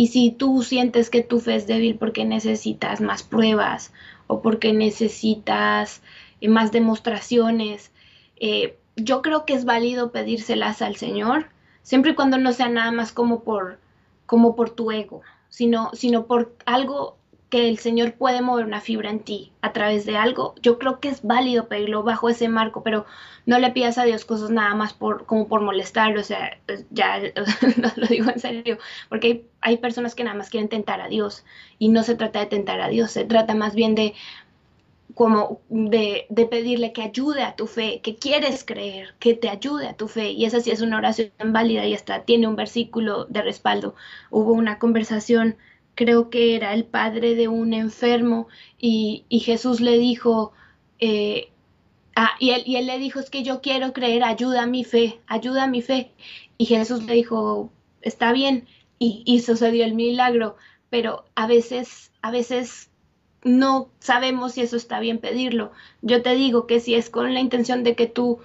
B: y si tú sientes que tu fe es débil porque necesitas más pruebas o porque necesitas eh, más demostraciones, eh, yo creo que es válido pedírselas al Señor, siempre y cuando no sea nada más como por, como por tu ego, sino, sino por algo que el Señor puede mover una fibra en ti a través de algo, yo creo que es válido pedirlo bajo ese marco, pero no le pidas a Dios cosas nada más por como por molestarlo, o sea, ya lo digo en serio, porque hay, personas que nada más quieren tentar a Dios y no se trata de tentar a Dios, se trata más bien de como de, de, pedirle que ayude a tu fe, que quieres creer, que te ayude a tu fe. Y esa sí es una oración válida y hasta tiene un versículo de respaldo. Hubo una conversación creo que era el padre de un enfermo y, Jesús le dijo, eh, ah, y, él, y él le dijo, es que yo quiero creer, ayuda a mi fe, ayuda a mi fe. Y Jesús le dijo, está bien, y, y sucedió el milagro, pero a veces, a veces no sabemos si eso está bien pedirlo. Yo te digo que si es con la intención de que tú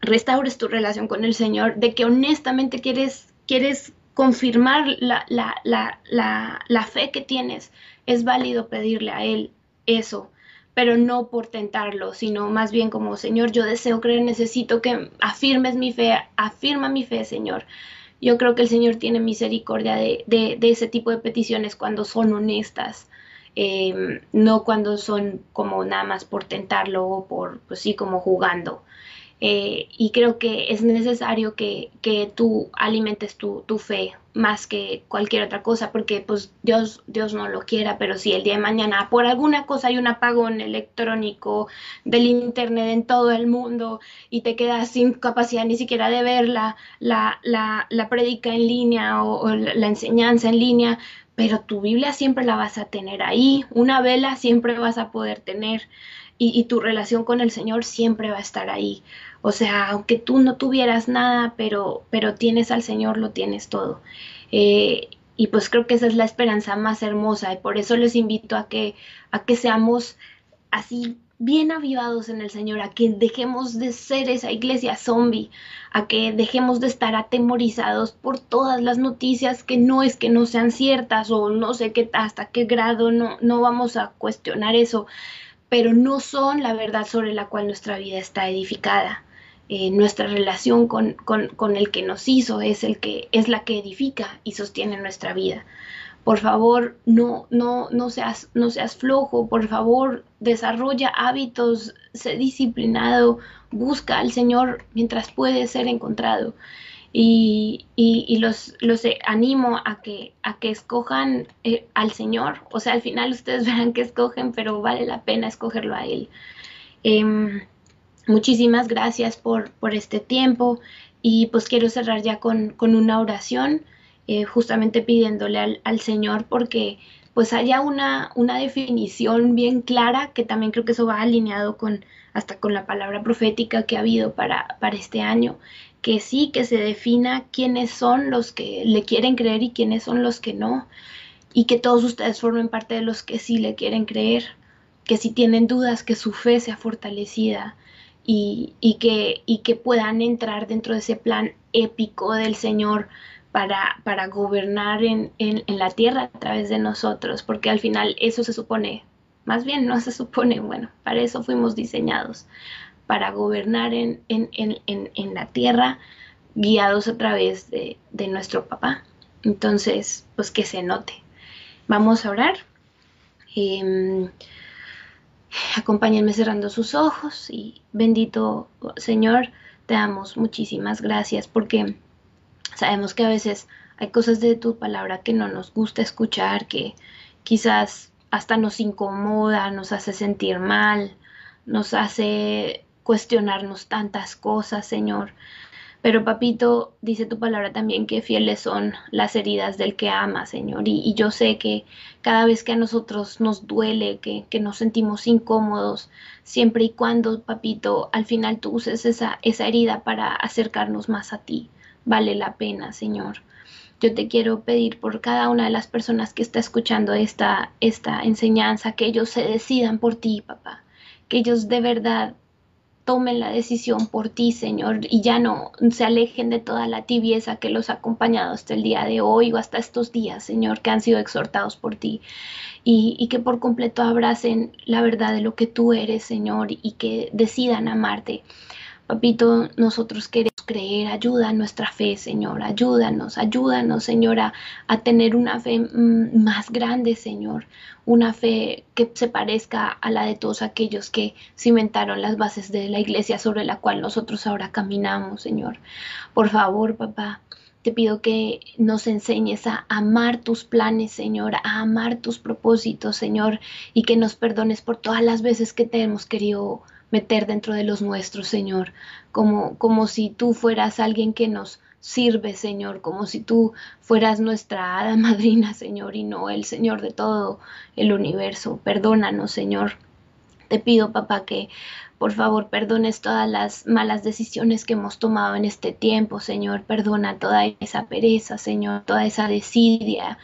B: restaures tu relación con el Señor, de que honestamente quieres, quieres confirmar la, la, fe que tienes, es válido pedirle a Él eso, pero no por tentarlo, sino más bien como, Señor, yo deseo creer, necesito que afirmes mi fe, afirma mi fe, Señor. yo creo que el Señor tiene misericordia de, de, ese tipo de peticiones cuando son honestas, em, no cuando son como nada más por tentarlo o por, pues sí, como jugando. Eh, y creo que es necesario que, que tú alimentes tu, tu, fe más que cualquier otra cosa, porque pues Dios, Dios no lo quiera, pero si el día de mañana por alguna cosa hay un apagón electrónico del internet en todo el mundo y te quedas sin capacidad ni siquiera de ver la, la, la, la predica en línea o, la enseñanza en línea, pero tu Biblia siempre la vas a tener ahí, una vela siempre vas a poder tener y, tu relación con el Señor siempre va a estar ahí. O sea, aunque tú no tuvieras nada, pero, pero tienes al Señor, lo tienes todo. Eh, y pues creo que esa es la esperanza más hermosa y por eso les invito a que, a que seamos así bien avivados en el Señor, a que dejemos de ser esa iglesia zombie, a que dejemos de estar atemorizados por todas las noticias que no es que no sean ciertas o no sé qué hasta qué grado, no, no vamos a cuestionar eso, pero no son la verdad sobre la cual nuestra vida está edificada. Eh, nuestra relación con, con, el que nos hizo es, el que, es la que edifica y sostiene nuestra vida. Por favor, no, no, no, seas, no seas flojo, por favor, desarrolla hábitos, sé disciplinado, busca al Señor mientras puede ser encontrado. Y, y, los, los animo a que, a que escojan eh, al Señor. O sea, al final ustedes verán que escogen, pero vale la pena escogerlo a Él. Em, Muchísimas gracias por, por este tiempo y pues quiero cerrar ya con, una oración, eh, justamente pidiéndole al, Señor porque pues haya una, una definición bien clara, que también creo que eso va alineado con hasta con la palabra profética que ha habido para, para este año, que sí, que se defina quiénes son los que le quieren creer y quiénes son los que no, y que todos ustedes formen parte de los que sí le quieren creer, que si tienen dudas, que su fe sea fortalecida, y, que, y que puedan entrar dentro de ese plan épico del Señor para, para gobernar en, la tierra a través de nosotros, porque al final eso se supone, más bien no se supone, bueno, para eso fuimos diseñados, para gobernar en, la tierra guiados a través de, nuestro papá. Entonces, pues que se note. Vamos a orar. Em, Acompáñenme cerrando sus ojos y bendito Señor, te damos muchísimas gracias porque sabemos que a veces hay cosas de tu palabra que no nos gusta escuchar, que quizás hasta nos incomoda, nos hace sentir mal, nos hace cuestionarnos tantas cosas, Señor. Pero papito, dice tu palabra también que fieles son las heridas del que ama, Señor. Y, yo sé que cada vez que a nosotros nos duele, que, nos sentimos incómodos, siempre y cuando, papito, al final tú uses esa, esa herida para acercarnos más a ti, vale la pena, Señor. Yo te quiero pedir por cada una de las personas que está escuchando esta, esta enseñanza, que ellos se decidan por ti, papá, que ellos de verdad tomen la decisión por ti, Señor, y ya no se alejen de toda la tibieza que los ha acompañado hasta el día de hoy o hasta estos días, Señor, que han sido exhortados por ti. Y, y, que por completo abracen la verdad de lo que tú eres, Señor, y que decidan amarte. Papito, nosotros queremos creer, ayuda a nuestra fe, Señor, ayúdanos, ayúdanos, Señora, a tener una fe mm, más grande, Señor, una fe que se parezca a la de todos aquellos que cimentaron las bases de la iglesia sobre la cual nosotros ahora caminamos, Señor. Por favor, papá, te pido que nos enseñes a amar tus planes, Señor, a amar tus propósitos, Señor, y que nos perdones por todas las veces que te hemos querido meter dentro de los nuestros, Señor, como, como si tú fueras alguien que nos sirve, Señor, como si tú fueras nuestra hada madrina, Señor, y no el Señor de todo el universo. Perdónanos, Señor. Te pido, papá, que por favor perdones todas las malas decisiones que hemos tomado en este tiempo, Señor. Perdona toda esa pereza, Señor, toda esa desidia,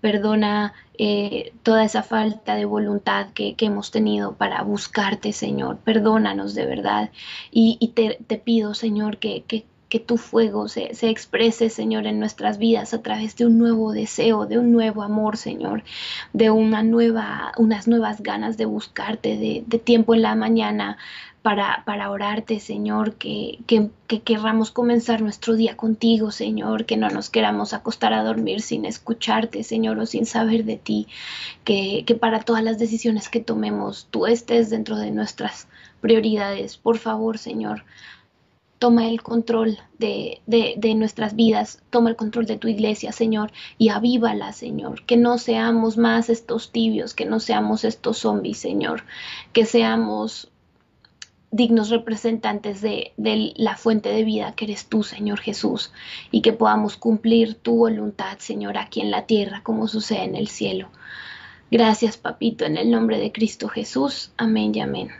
B: perdona eh, toda esa falta de voluntad que, hemos tenido para buscarte, Señor. Perdónanos de verdad. Y, te, pido, Señor, que, que tu fuego se, exprese, Señor, en nuestras vidas a través de un nuevo deseo, de un nuevo amor, Señor, de una nueva, unas nuevas ganas de buscarte, de, de tiempo en la mañana para, para orarte, Señor, que, que, que, querramos comenzar nuestro día contigo, Señor, que no nos queramos acostar a dormir sin escucharte, Señor, o sin saber de ti, que, que para todas las decisiones que tomemos tú estés dentro de nuestras prioridades. Por favor, Señor, toma el control de, de, de, nuestras vidas, toma el control de tu iglesia, Señor, y avívala, Señor, que no seamos más estos tibios, que no seamos estos zombies, Señor, que seamos dignos representantes de, de, la fuente de vida que eres tú, Señor Jesús, y que podamos cumplir tu voluntad, Señor, aquí en la tierra como sucede en el cielo. Gracias, papito, en el nombre de Cristo Jesús. Amén y amén.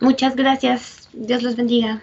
B: Muchas gracias. Dios los bendiga.